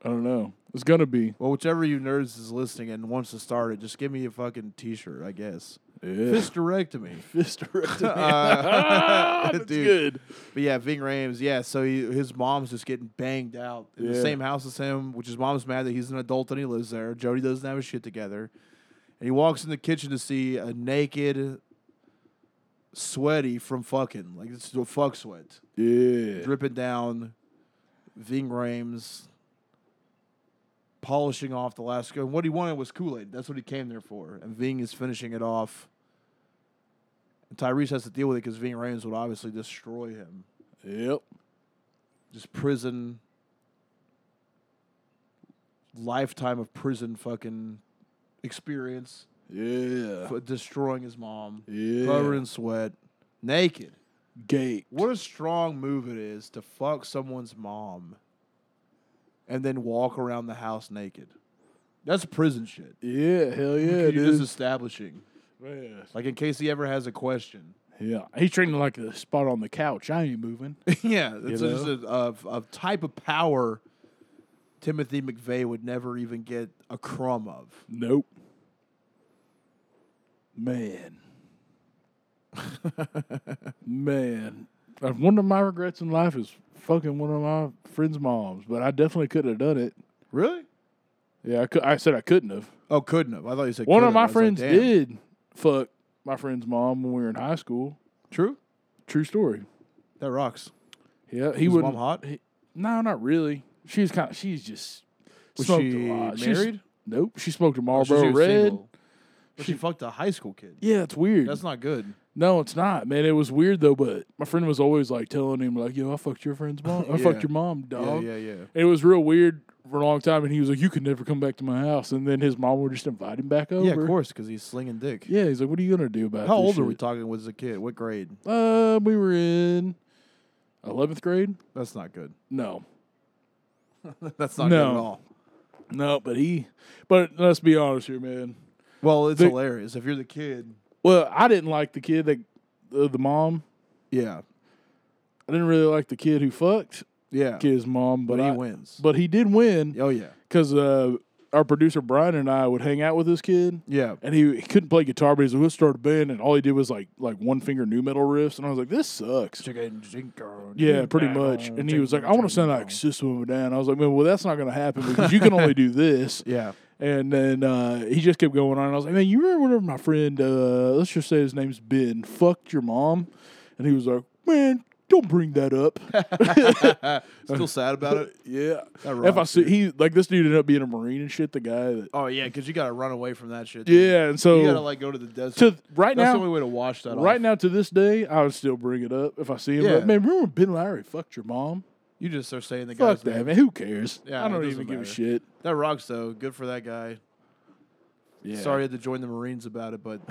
I don't know. It's gonna be. Well, whichever you nerds is listening and wants to start it, just give me a fucking t-shirt, I guess. Yeah. Fisterectomy. Fisterectomy. <laughs> Uh, <laughs> That's dude. good. But yeah, Ving Rhames, yeah, so he, his mom's just getting banged out in the same house as him, which his mom's mad that he's an adult and he lives there. Jody doesn't have his shit together. And he walks in the kitchen to see a naked, sweaty from fucking, like it's a fuck sweat, Yeah. dripping down Ving Rhames, polishing off the last go. What he wanted was Kool Aid. That's what he came there for. And Ving is finishing it off. And Tyrese has to deal with it because Ving Rhames would obviously destroy him Yep. just prison lifetime of prison fucking experience Yeah. for destroying his mom Yeah. covered in sweat naked Gate. what a strong move it is to fuck someone's mom and then walk around the house naked that's prison shit Yeah. Hell yeah. You're It just establishing Man. like in case he ever has a question Yeah. He's treating like a spot on the couch. I ain't moving. <laughs> yeah, it's just a, a, a type of power Timothy McVeigh would never even get a crumb of. Nope. Man. <laughs> Man. Uh, One of my regrets in life is fucking one of my friend's moms, but I definitely could have done it. Really? Yeah, I, could, I said I couldn't have. Oh, couldn't have. I thought you said One of my was like, friends did fuck my friend's mom when we were in high school. True. True story. That rocks. Yeah, he Was would mom hot? He, no, not really. She's kind. She's just Was smoked she a lot. She's- married? nope. She smoked a oh, Or she Marlboro was Red. single? But she, fucked a high school kid. Yeah, it's weird. That's not good. No, it's not, man. It was weird though, but my friend was always like telling him, like, "Yo, I fucked your friend's mom. I <laughs> Yeah. fucked your mom, dog." Yeah, yeah, yeah. It was real weird for a long time, and he was like, "You could never come back to my house." And then his mom would just invite him back over. Yeah, of course, because he's slinging dick. Yeah, he's like, "What are you gonna do about?" It? How old are we talking? Was a kid? What grade? Uh, we were in eleventh grade. That's not good. <laughs> No, That's not good at all. no, but he. But let's be honest here, man. Well, it's The- hilarious. If you're the kid, Well, I didn't like the kid that uh, the mom. yeah, I didn't really like the kid who fucked yeah. his mom, but but he I, wins. but he did win oh yeah, because uh, our producer Brian and I would hang out with this kid. yeah. And he, he couldn't play guitar, but he's like, let's start a band. And all he did was like like one finger new metal riffs. And I was like, this sucks. Yeah, pretty much. And he was like, I want to sound like System of a Down. I was like, man, well, that's not going to happen because you can only do this. <laughs> Yeah, And then uh, he just kept going on. And I was like, man, you remember whenever my friend, uh, let's just say his name's Ben, fucked your mom? And he was like, man, don't bring that up. <laughs> still sad about it. yeah. If I see, he, like, this dude ended up being a Marine and shit, the guy that, Oh yeah, because you gotta run away from that shit. dude. yeah. And so, you gotta like go to the desert. to right That's now, the only way to wash that right off. now to this day, I would still bring it up if I see him. Yeah. Like, man, remember when Ben Lowry fucked your mom? You just start saying the Fuck guy's that, name. man. Who cares? Yeah, I don't even give a shit. That rocks though. Good for that guy. Yeah. Sorry I had to join the Marines about it, but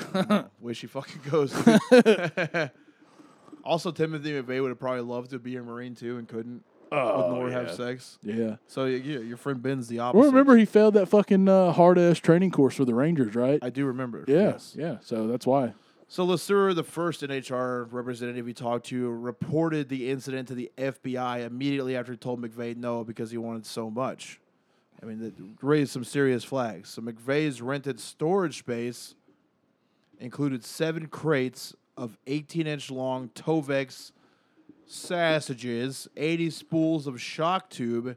<laughs> way she fucking goes. <laughs> also, Timothy McVeigh would have probably loved to be a Marine too and couldn't Oh, Nor yeah. have sex. Yeah. So yeah, your friend Ben's the opposite. Well, remember he failed that fucking uh, hard ass training course for the Rangers, right? I do remember. yeah. Yes. Yeah. So that's why. So Lasur, the first NHR representative he talked to, reported the incident to the FBI immediately after he told McVeigh no because he wanted so much. I mean, that raised some serious flags. So McVeigh's rented storage space included seven crates of 18-inch long Tovex sausages, 80 spools of shock tube,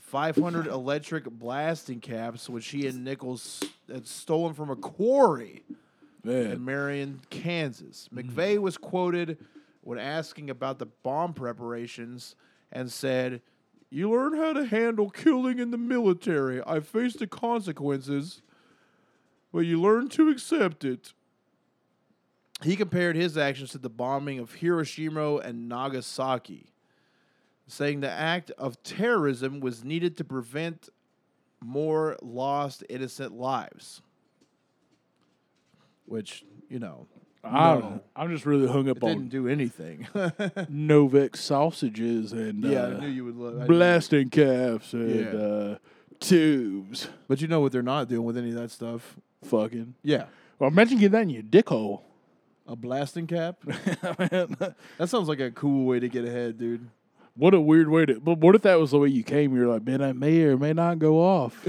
500 electric blasting caps, which he and Nichols had stolen from a quarry in Marion, Kansas. Mm. McVeigh was quoted when asking about the bomb preparations and said, You learn how to handle killing in the military. I faced the consequences, but you learn to accept it. He compared his actions to the bombing of Hiroshima and Nagasaki, saying the act of terrorism was needed to prevent more lost innocent lives. Which, you know, I don't No. know. I'm just really hung up it didn't do anything. <laughs> Tovex sausages and yeah, uh, I knew you would love blasting caps and Yeah. uh, tubes. But you know what they're not doing with any of that stuff? Fucking. Yeah. Well, imagine getting that in your dick hole. A blasting cap? <laughs> That sounds like a cool way to get ahead, dude. what a weird way to. But what if that was the way you came? You're like, man, I may or may not go off. <laughs>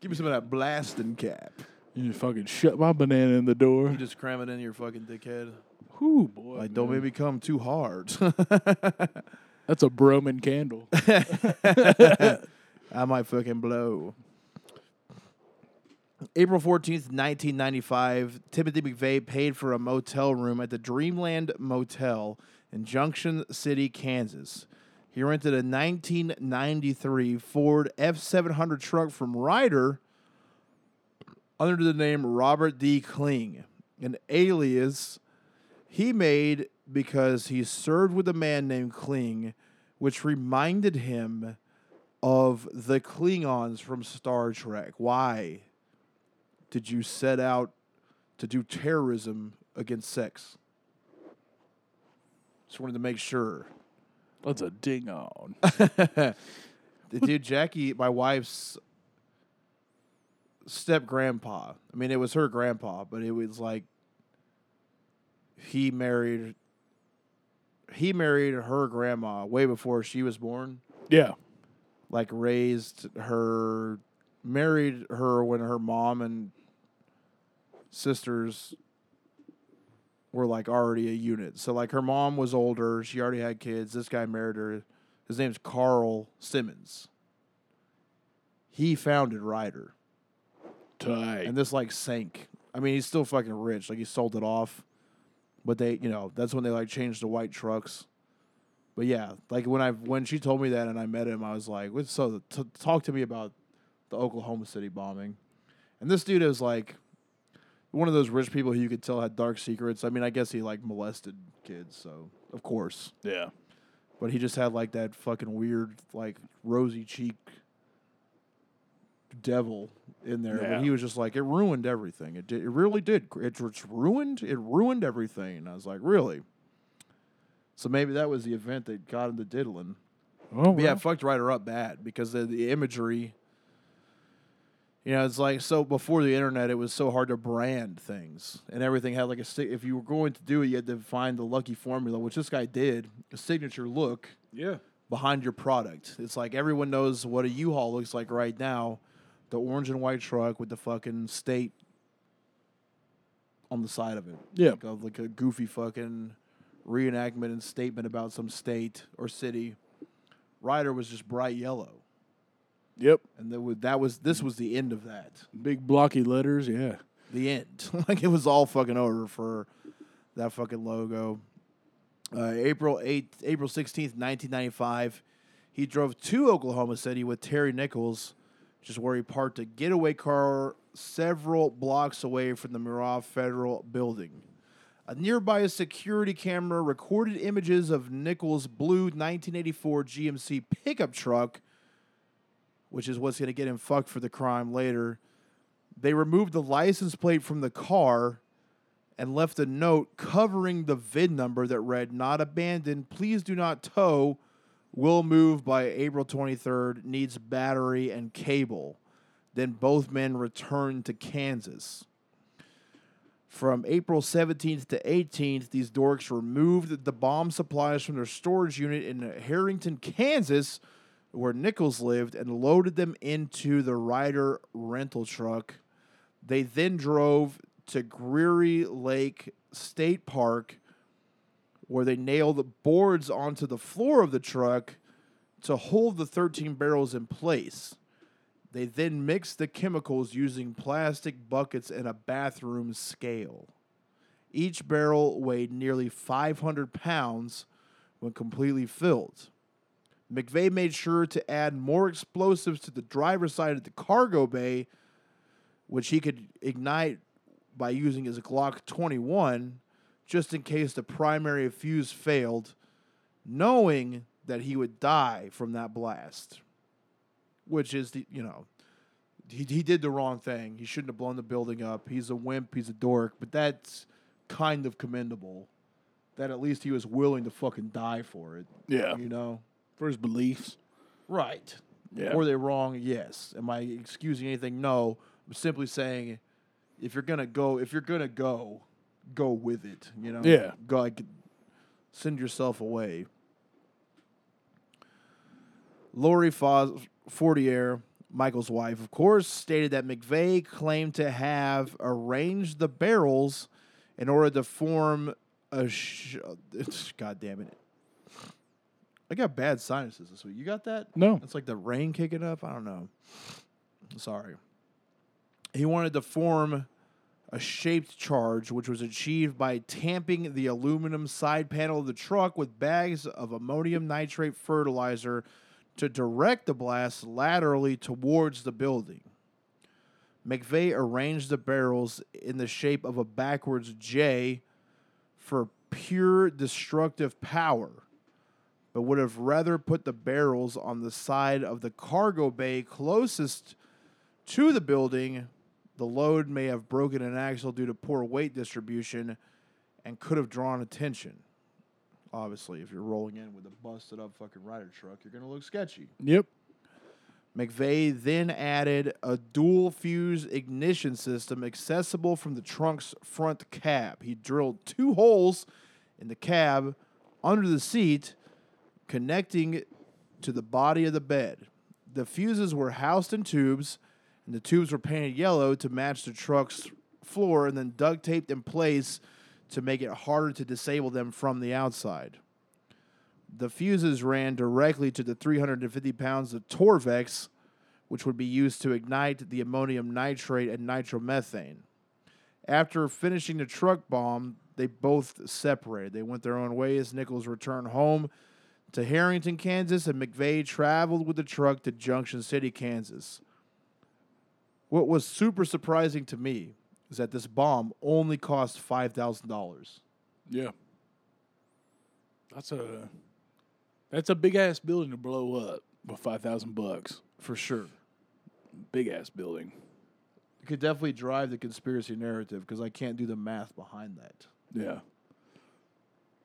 Give me some of that blasting cap. you just fucking shut my banana in the door. You just cram it in your fucking dickhead. Whew, boy. Like, don't man. make me come too hard. <laughs> That's a Broman candle. I might fucking blow. April 14th, 1995, Timothy McVeigh paid for a motel room at the Dreamland Motel in Junction City, Kansas. He rented a 1993 Ford F 700 truck from Ryder under the name Robert D. Kling, an alias he made because he served with a man named Kling, which reminded him of the Klingons from Star Trek. Why did you set out to do terrorism against sex? Just wanted to make sure. That's a ding on. <laughs> The dude Jackie, my wife's step grandpa. I mean, it was her grandpa, but it was like he married. He married her grandma way before she was born. Yeah. Like raised her, married her when her mom and sisters were like already a unit. So like her mom was older, she already had kids. This guy married her. His name's Carl Simmons. He founded Ryder. Tight. And this like sank. I mean, he's still fucking rich. Like he sold it off. But they, you know, that's when they like changed the white trucks. But yeah, like when I when she told me that and I met him, I was like, "What- "So, t- talk to me about the Oklahoma City bombing." And this dude is like one of those rich people who you could tell had dark secrets. I mean, I guess he like molested kids, so of course. yeah. But he just had like that fucking weird, like rosy cheek devil in there. Yeah. But he was just like, it ruined everything. It did, it really did. It just ruined. It ruined everything. And I was like, really. So maybe that was the event that got him to diddling. Oh, But yeah, fucked Ryder up bad because of the imagery. You know, it's like so before the internet, it was so hard to brand things, and everything had like a. If you were going to do it, you had to find the lucky formula, which this guy did. A signature look Yeah. behind your product. It's like everyone knows what a U-Haul looks like right now, the orange and white truck with the fucking state on the side of it. Yeah. like a, like a goofy fucking reenactment and statement about some state or city. Ryder was just bright yellow, Yep. and that was, that was this was the end of that. Big blocky letters. Yeah. The end. <laughs> like it was all fucking over for that fucking logo. Uh, April 8th, April 16th, 1995, he drove to Oklahoma City with Terry Nichols, is where he parked a getaway car several blocks away from the Murrah Federal Building. A nearby security camera recorded images of Nichols' blue 1984 GMC pickup truck, which is what's going to get him fucked for the crime later. They removed the license plate from the car and left a note covering the VIN number that read, Not abandoned, please do not tow, will move by April 23rd, needs battery and cable. Then both men returned to Kansas. From April 17th to 18th, these dorks removed the bomb supplies from their storage unit in Herington, Kansas, where Nichols lived, and loaded them into the Ryder rental truck. They then drove to Geary Lake State Park, where they nailed boards onto the floor of the truck to hold the 13 barrels in place. They then mixed the chemicals using plastic buckets and a bathroom scale. Each barrel weighed nearly 500 pounds, when completely filled. McVeigh made sure to add more explosives to the driver's side of the cargo bay, which he could ignite by using his Glock 21, just in case the primary fuse failed, knowing that he would die from that blast. Which is the, you know, he, he did the wrong thing. He shouldn't have blown the building up. He's a wimp. He's a dork. But that's kind of commendable. That at least he was willing to fucking die for it. Yeah. You know? For his beliefs. Right. Yeah. Were they wrong? Yes. Am I excusing anything? No. I'm simply saying if you're gonna go, if you're gonna go, go with it. You know? Yeah. Go like send yourself away. Lori Foz- Fortier, Michael's wife, of course, stated that McVeigh claimed to have arranged the barrels in order to form a. Sh- <laughs> God damn it. I got bad sinuses this week. You got that? No. It's like the rain kicking up. I don't know. Sorry. He wanted to form a shaped charge, which was achieved by tamping the aluminum side panel of the truck with bags of ammonium nitrate fertilizer to direct the blast laterally towards the building. McVeigh arranged the barrels in the shape of a backwards J for pure destructive power, but would have rather put the barrels on the side of the cargo bay closest to the building. The load may have broken an axle due to poor weight distribution and could have drawn attention. Obviously, if you're rolling in with a busted up fucking Ryder truck, you're going to look sketchy. Yep. McVeigh then added a dual fuse ignition system accessible from the trunk's front cab. He drilled two holes in the cab under the seat, connecting to the body of the bed. The fuses were housed in tubes, and the tubes were painted yellow to match the truck's floor and then duct taped in place to make it harder to disable them from the outside. The fuses ran directly to the 350 pounds of Tovex, which would be used to ignite the ammonium nitrate and nitromethane. After finishing the truck bomb, they both separated. They went their own ways. Nichols returned home to Herington, Kansas, and McVeigh traveled with the truck to Junction City, Kansas. What was super surprising to me is that this bomb only cost $5,000. Yeah. That's a that's a big ass building to blow up for five thousand bucks. For sure. Big ass building. It could definitely drive the conspiracy narrative because I can't do the math behind that. Yeah.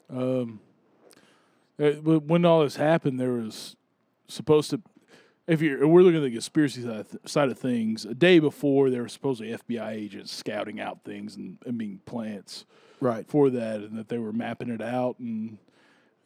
Um. Uh, When all this happened, there was supposed to. If you're, we're looking at the conspiracy side, side of things, a day before there were supposedly FBI agents scouting out things and, and being plants Right. for that, and that they were mapping it out and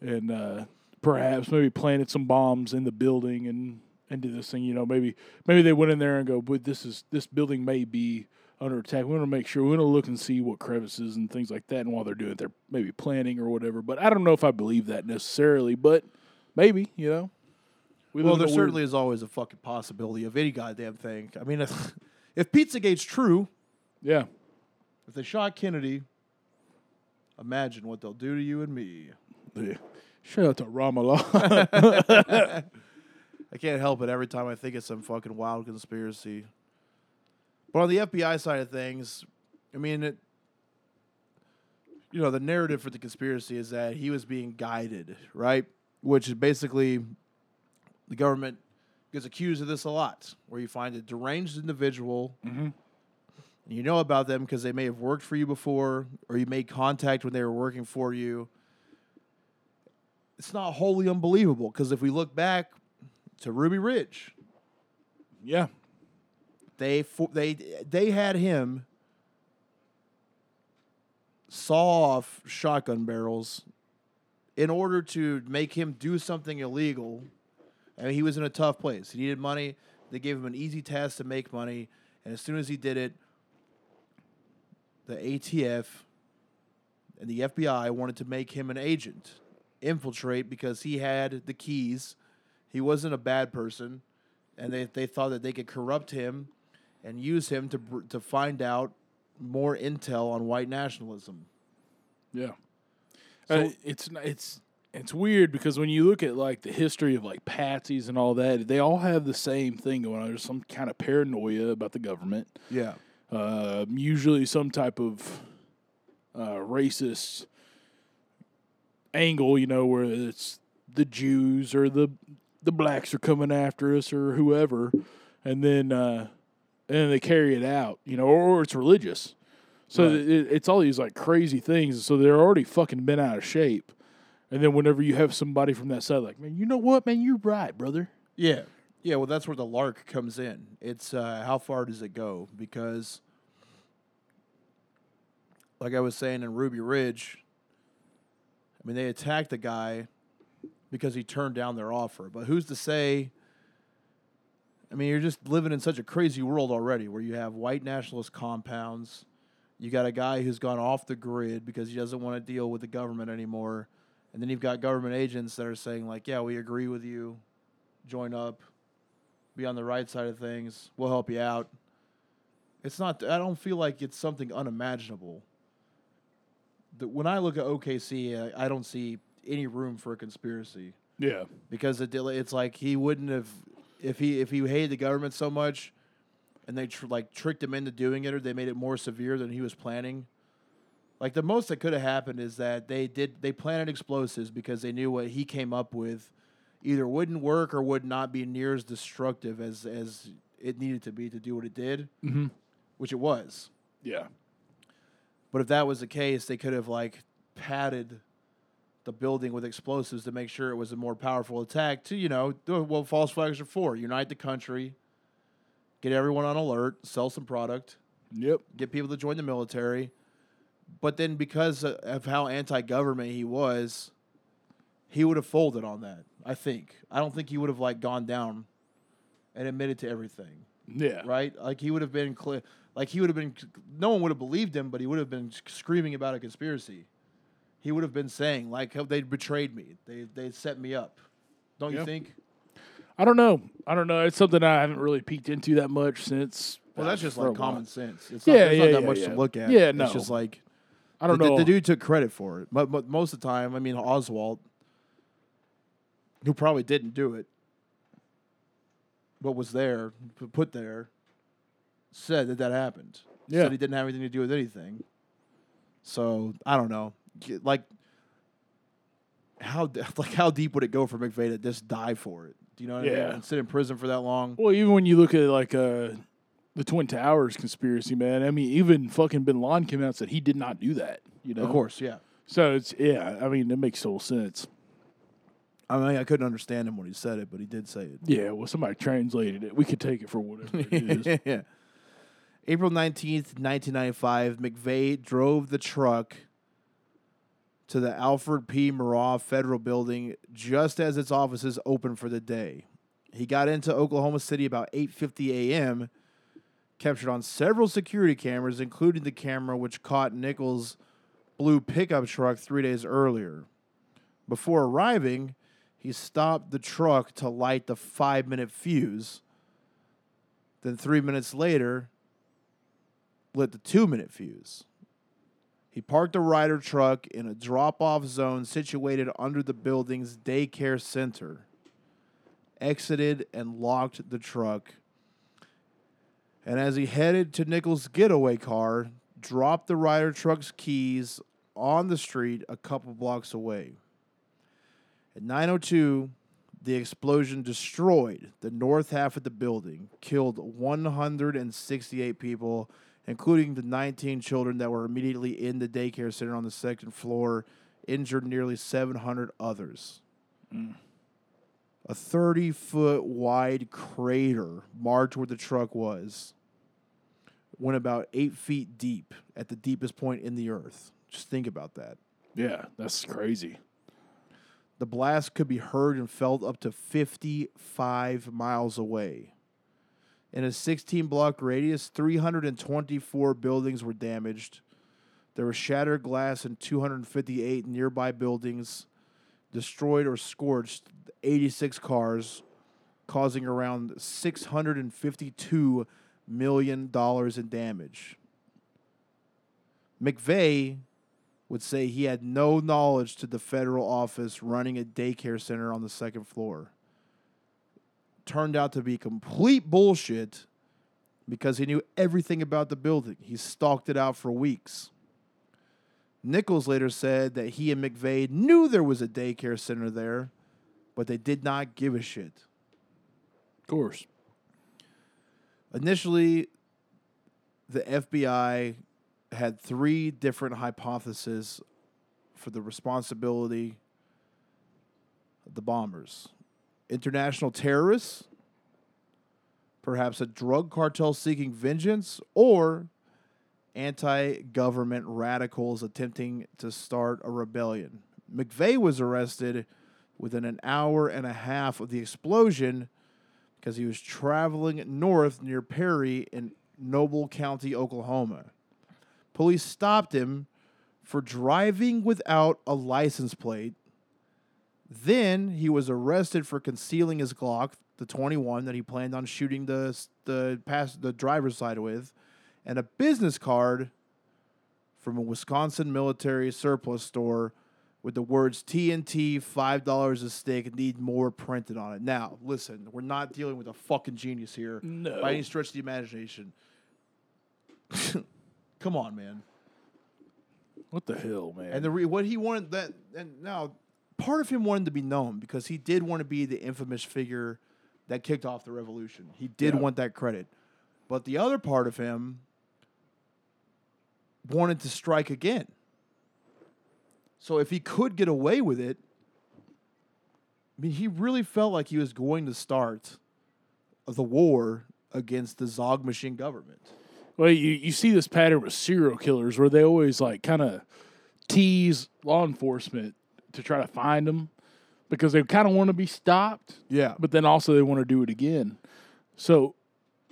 and uh, perhaps maybe planted some bombs in the building and into this thing. You know, maybe maybe they went in there and go, but this is this building may be under attack. We want to make sure we want to look and see what crevices and things like that. And while they're doing it, they're maybe planning or whatever. But I don't know if I believe that necessarily. But maybe you know. We Well, there a weird- certainly is always a fucking possibility of any goddamn thing. I mean, if, <laughs> if Pizzagate's true, yeah. if they shot Kennedy, imagine what they'll do to you and me. yeah. Shout out to Ramallah. <laughs> <laughs> I can't help it every time I think of some fucking wild conspiracy. But on the FBI side of things, I mean, it, you know, the narrative for the conspiracy is that he was being guided, right? Which is basically the government gets accused of this a lot, where you find a deranged individual. Mhm. and You know about them because they may have worked for you before, or you made contact when they were working for you. It's not wholly unbelievable because if we look back to Ruby Ridge, yeah. They they they had him saw off shotgun barrels in order to make him do something illegal. I mean, he was in a tough place. He needed money. They gave him an easy task to make money, and as soon as he did it, the ATF and the FBI wanted to make him an agent, infiltrate because he had the keys. He wasn't a bad person, and they they thought that they could corrupt him and use him to br- to find out more intel on white nationalism. Yeah. So- uh, it's it's it's weird because when you look at like the history of like patsies and all that, they all have the same thing going on. There's some kind of paranoia about the government. Yeah. Uh, usually some type of uh, racist angle, you know, where it's the Jews or the the blacks are coming after us or whoever, and then uh, and then they carry it out, you know, or, or it's religious. So Right. it, it's all these like crazy things. So they're already fucking been out of shape. And then whenever you have somebody from that side, like, man, you know what, man, you're right, brother. Yeah. Yeah, well, that's where the lark comes in. It's uh, how far does it go? Because, like I was saying in Ruby Ridge, I mean, they attacked the guy because he turned down their offer. But who's to say? I mean, you're just living in such a crazy world already where you have white nationalist compounds. You got a guy who's gone off the grid because he doesn't want to deal with the government anymore. And then you've got government agents that are saying, like, yeah, we agree with you join up, be on the right side of things. We'll help you out. It's not. I don't feel like it's something unimaginable. The, when I look at OKC, I, I don't see any room for a conspiracy Yeah. because it, it's like he wouldn't have if he if he hated the government so much, and they tr- like tricked him into doing it or they made it more severe than he was planning. Like the most that could have happened is that they did they planted explosives because they knew what he came up with either wouldn't work or would not be near as destructive as as it needed to be to do what it did, Mm-hmm. which it was. Yeah. But if that was the case, they could have like padded the building with explosives to make sure it was a more powerful attack. To you know, do what false flags are for: unite the country, get everyone on alert, sell some product, Yep. get people to join the military. But then, because of- of how anti-government he was, he would have folded on that. I think. I don't think he would have like gone down and admitted to everything Yeah. right? Like he would have been clear. Like he would have been. No one would have believed him, but he would have been screaming about a conspiracy. He would have been saying like, how "They betrayed me. They they set me up." Don't Yeah. you think? I don't know. I don't know. It's something I haven't really peeked into that much since. Well, that's just for a like while. common sense. It's Yeah, not, there's yeah, not that yeah, much yeah. to look at. Yeah, no. It's just like I don't the, know. The, dude took credit for it, but, but most of the time, I mean, Oswald, who probably didn't do it, but was there, put there, said that that happened. Yeah. Said he didn't have anything to do with anything. So I don't know, G- like how <laughs> like how deep would it go for McVeigh to just die for it? Do you know what I Yeah. mean? And sit in prison for that long. Well, even when you look at like uh, the Twin Towers conspiracy, man. I mean, even fucking Bin Laden came out and said he did not do that. You know, Of course, yeah. So it's yeah. I mean, it makes total sense. I mean, I couldn't understand him when he said it, but he did say it. Yeah. Well, somebody translated it. We could take it for whatever it is. <laughs> yeah. April 19th, 1995, McVeigh drove the truck to the Alfred P. Murrah Federal Building just as its offices opened for the day. He got into Oklahoma City about 8:50 a.m., captured on several security cameras, including the camera which caught Nichols' blue pickup truck 3 days earlier. Before arriving, he stopped the truck to light the 5-minute fuse. Then 3 minutes later, lit the 2-minute fuse. He parked a Ryder truck in a drop off zone situated under the building's daycare center, exited and locked the truck. And as he headed to Nichols' getaway car, dropped the Ryder truck's keys on the street a couple blocks away. At 902, the explosion destroyed the north half of the building, killed 168 people, including the 19 children that were immediately in the daycare center on the second floor, injured nearly 700 others. A 30 foot wide crater marked where the truck was, went about eight feet deep at the deepest point in the earth. Just think about that. yeah. That's crazy. The blast could be heard and felt up to 55 miles away. In a 16 block radius, 324 buildings were damaged. There was shattered glass in 258 nearby buildings, destroyed or scorched 86 cars, causing around $652 million in damage. McVeigh would say he had no knowledge to the federal office running a daycare center on the second floor. Turned out to be complete bullshit because he knew everything about the building. He stalked it out for weeks. Nichols later said that he and McVeigh knew there was a daycare center there, but they did not give a shit. Of course. Initially, the FBI had three different hypotheses for the responsibility of the bombers international terrorists, perhaps a drug cartel seeking vengeance, or anti government radicals attempting to start a rebellion. McVeigh was arrested within an hour and a half of the explosion because he was traveling north near Perry in Noble County, Oklahoma. Police stopped him for driving without a license plate. Then he was arrested for concealing his Glock, the 21 that he planned on shooting the the pass the driver's side with, and a business card from a Wisconsin military surplus store with the words TNT five dollars a stick need more printed on it. Now, listen, we're not dealing with a fucking genius here No. by any stretch of the imagination. <laughs> Come on, man. What the hell, man? And the re- what he wanted that and now part of him wanted to be known because he did want to be the infamous figure that kicked off the revolution. He did Yeah. want that credit. But the other part of him wanted to strike again. So if he could get away with it, I mean, he really felt like he was going to start the war against the Zog machine government. Well, you, you see this pattern with serial killers where they always like kind of tease law enforcement to try to find them because they kind of want to be stopped, Yeah. but then also they want to do it again. So,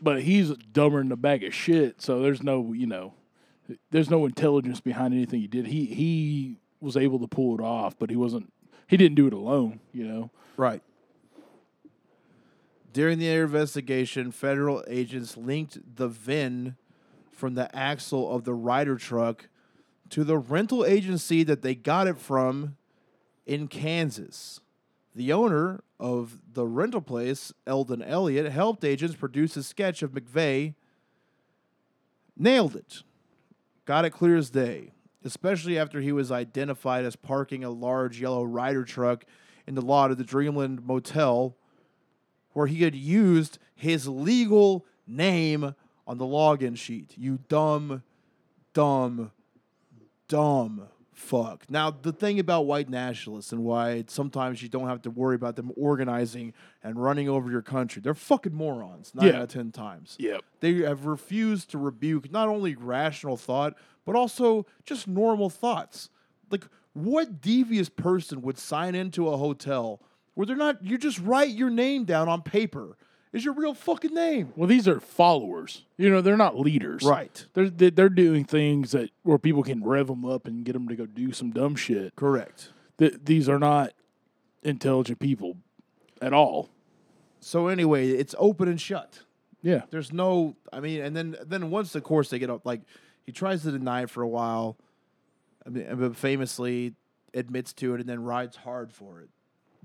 but he's dumber than a bag of shit. So there's no, you know, there's no intelligence behind anything he did. He he was able to pull it off, but he wasn't. He didn't do it alone. You know. Right. During the investigation, federal agents linked the VIN from the axle of the Ryder truck to the rental agency that they got it from in Kansas. The owner of the rental place, Eldon Elliott, helped agents produce a sketch of McVeigh. Nailed it. Got it clear as day, especially after he was identified as parking a large yellow Ryder truck in the lot of the Dreamland Motel, where he had used his legal name on the login sheet. You dumb, dumb, dumb fuck. Now, the thing about white nationalists and why sometimes you don't have to worry about them organizing and running over your country, they're fucking morons nine Yeah. out of 10 times. Yep. They have refused to rebuke not only rational thought, but also just normal thoughts. Like, what devious person would sign into a hotel where they're not, you just write your name down on paper? Is your real fucking name? Well, these are followers. You know, they're not leaders. Right. They're they- they're doing things that where people can rev them up and get them to go do some dumb shit. Correct. Th- these are not intelligent people at all. So, anyway, it's open and shut. Yeah. There's no, I mean, and then then once of course they get up, like he tries to deny it for a while, I mean, but famously admits to it and then rides hard for it.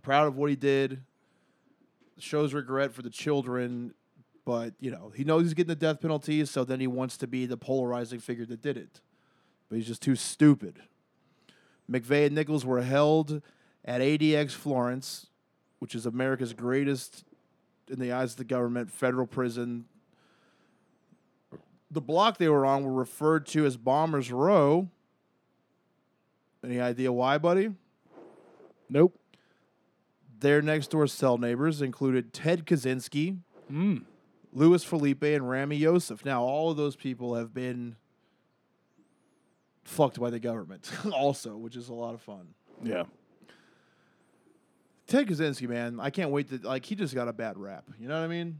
Proud of what he did, shows regret for the children, but you know he knows he's getting the death penalty, so then he wants to be the polarizing figure that did it, but he's just too stupid. McVeigh and Nichols were held at ADX Florence, which is America's greatest in the eyes of the government, federal prison. The block they were on were referred to as Bombers Row. Any idea why, buddy? Nope. Their next door cell neighbors included Ted Kaczynski, Mm. Luis Felipe, and Ramzi Yousef. Now, all of those people have been fucked by the government, <laughs> also, which is a lot of fun. Yeah. Ted Kaczynski, man, I can't wait to like. He just got a bad rap. You know what I mean?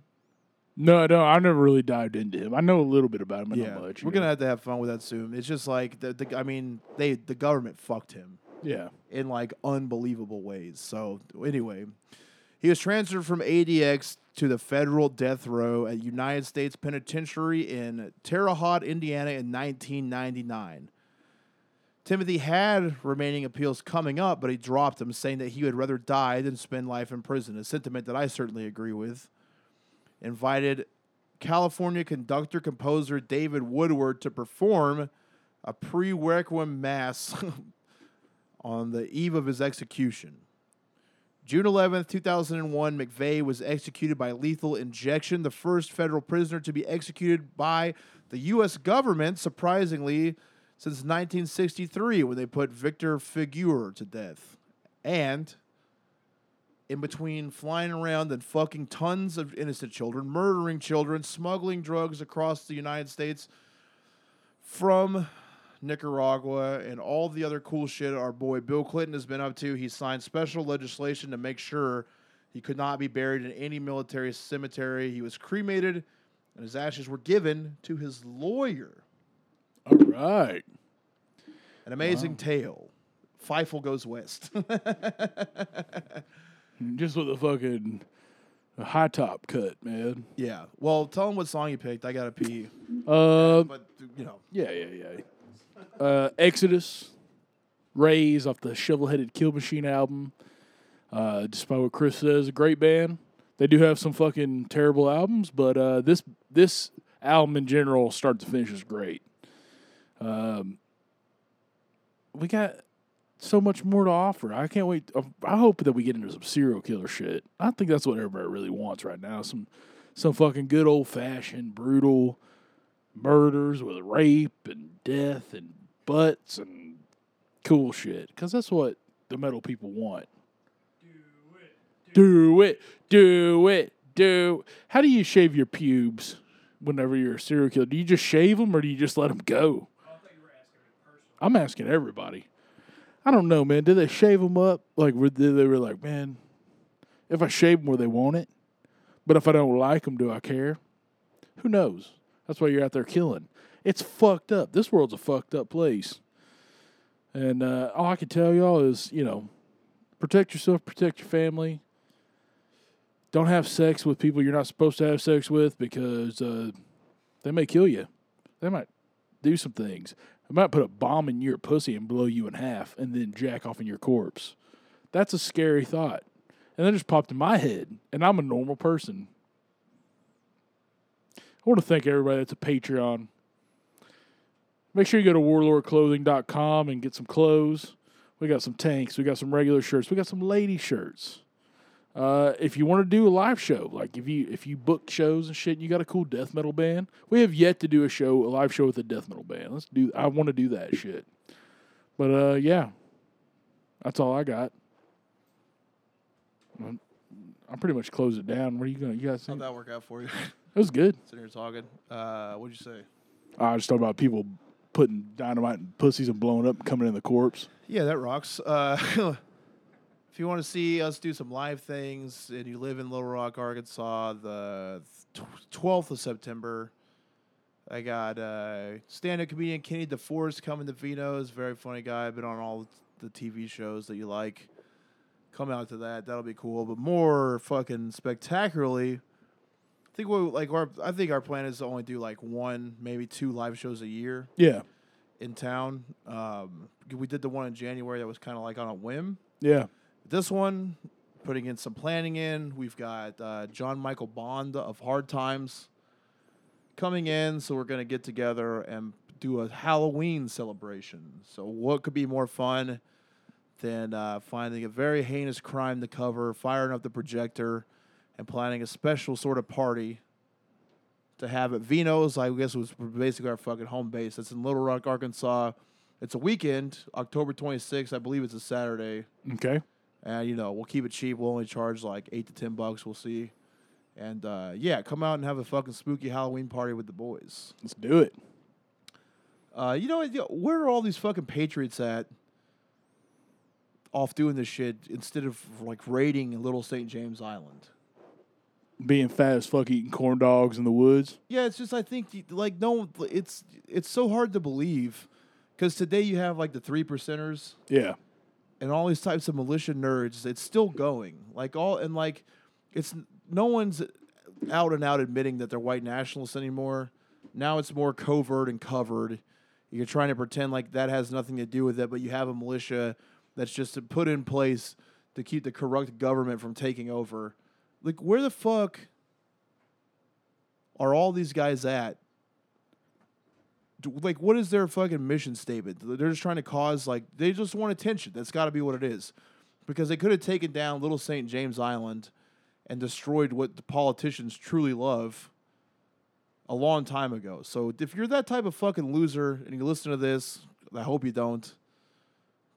No, no, I never really dived into him. I know a little bit about him, but yeah, not much. we're gonna have to have fun with that soon. It's just like the, the I mean, they the government fucked him Yeah. in like unbelievable ways. So anyway, he was transferred from ADX to the federal death row at United States Penitentiary in Terre Haute, Indiana, in 1999. Timothy had remaining appeals coming up, but he dropped them, saying that he would rather die than spend life in prison, a sentiment that I certainly agree with. Invited California conductor composer David Woodard to perform a pre requiem mass <laughs> on the eve of his execution. June 11th, 2001, McVeigh was executed by lethal injection, the first federal prisoner to be executed by the U.S. government, surprisingly, since 1963 when they put Victor Feguer to death. And in between flying around and fucking tons of innocent children, murdering children, smuggling drugs across the United States from Nicaragua, and all the other cool shit our boy Bill Clinton has been up to. He signed special legislation to make sure he could not be buried in any military cemetery. He was cremated, and his ashes were given to his lawyer. All right. An amazing tale. Fievel goes west. <laughs> Just with a fucking high top cut, man. yeah. Well, tell him what song you picked. I gotta pee. Uh, But you know, yeah, yeah, yeah. Uh, Exodus, Raze off the Shovel Headed Kill Machine album. Uh, despite what Chris says, a great band. They do have some fucking terrible albums, but uh, this this album in general, start to finish, is great. Um, we got so much more to offer. I can't wait. uh, I hope that we get into some serial killer shit. I think that's what everybody really wants right now. Some some fucking good old fashioned brutal murders with rape and death and butts and cool shit. Because that's what the metal people want. Do it, do it, do. It, do how do you shave your pubes whenever you're a serial killer? Do you just shave them or do you just let them go? I'm asking everybody. I don't know, man. Did they shave them up? Like, they, they were like, man, if I shave them where they want it, but if I don't like them, do I care? Who knows? That's why you're out there killing. It's fucked up. This world's a fucked up place. And uh, all I can tell y'all is, you know, protect yourself, protect your family. Don't have sex with people you're not supposed to have sex with because uh, they may kill you. They might do some things. They might put a bomb in your pussy and blow you in half and then jack off in your corpse. That's a scary thought. And that just popped in my head. And I'm a normal person. I want to thank everybody that's a Patreon. Make sure you go to warlordclothing.com and get some clothes. We got some tanks. We got some regular shirts. We got some lady shirts. Uh, if you want to do a live show, like if you if you book shows and shit, and you got a cool death metal band. We have yet to do a show, a live show with a death metal band. Let's do. I want to do that shit. But uh, yeah, that's all I got. I'm, I'm pretty much closed it down. What are you gonna? You guys how'd that work out for you? <laughs> It was good. Sitting here talking. Uh, what'd you say? I just thought about people putting dynamite and pussies and blowing up and coming in the corpse. Yeah, that rocks. Uh, <laughs> if you want to see us do some live things and you live in Little Rock, Arkansas, the twelfth of September, I got uh, stand-up comedian Kenny DeForest coming to Vino's. Very funny guy. Been on all the TV shows that you like. Come out to that. That'll be cool. But more fucking spectacularly, think we like our. I think our plan is to only do like one, maybe two live shows a year Yeah, in town. Um, we did the one in January that was kind of like on a whim. yeah. This one, putting in some planning in. We've got uh, John Michael Bond of Hard Times coming in, so we're gonna get together and do a Halloween celebration. So what could be more fun than uh, finding a very heinous crime to cover, firing up the projector, and planning a special sort of party to have at Vino's. I guess it was basically our fucking home base. It's in Little Rock, Arkansas. It's a weekend, October 26th. I believe it's a Saturday. Okay. And you know, we'll keep it cheap. We'll only charge like eight to ten bucks. We'll see. And uh, yeah, come out and have a fucking spooky Halloween party with the boys. Let's do it. Uh, you know, where are all these fucking patriots at? Off doing this shit instead of like raiding Little St. James Island. Being fat as fuck, eating corn dogs in the woods. Yeah, it's just I think like no, it's it's so hard to believe because today you have like the three percenters Yeah. and all these types of militia nerds. It's still going like all and like it's no one's out and out admitting that they're white nationalists anymore. Now it's more covert and covered, You're trying to pretend like that has nothing to do with it, but you have a militia that's just put in place to keep the corrupt government from taking over. Like, where the fuck are all these guys at? Like, what is their fucking mission statement? They're just trying to cause, like, they just want attention. That's got to be what it is. Because they could have taken down Little St. James Island and destroyed what the politicians truly love a long time ago. So if you're that type of fucking loser and you listen to this, I hope you don't.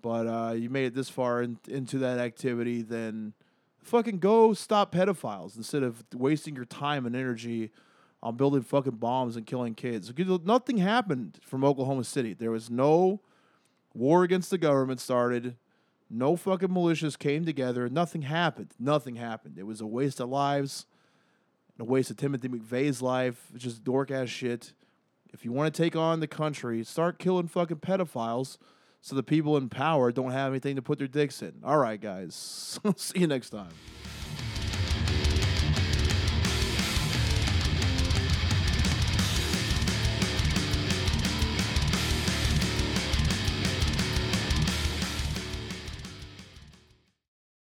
But uh, you made it this far in, into that activity, then fucking go stop pedophiles instead of wasting your time and energy on building fucking bombs and killing kids. Nothing happened from Oklahoma City. There was no war against the government started. No fucking militias came together. Nothing happened. Nothing happened. It was a waste of lives, a waste of Timothy McVeigh's life. It's just dork ass shit. If you want to take on the country, start killing fucking pedophiles so the people in power don't have anything to put their dicks in. All right, guys. <laughs> See you next time.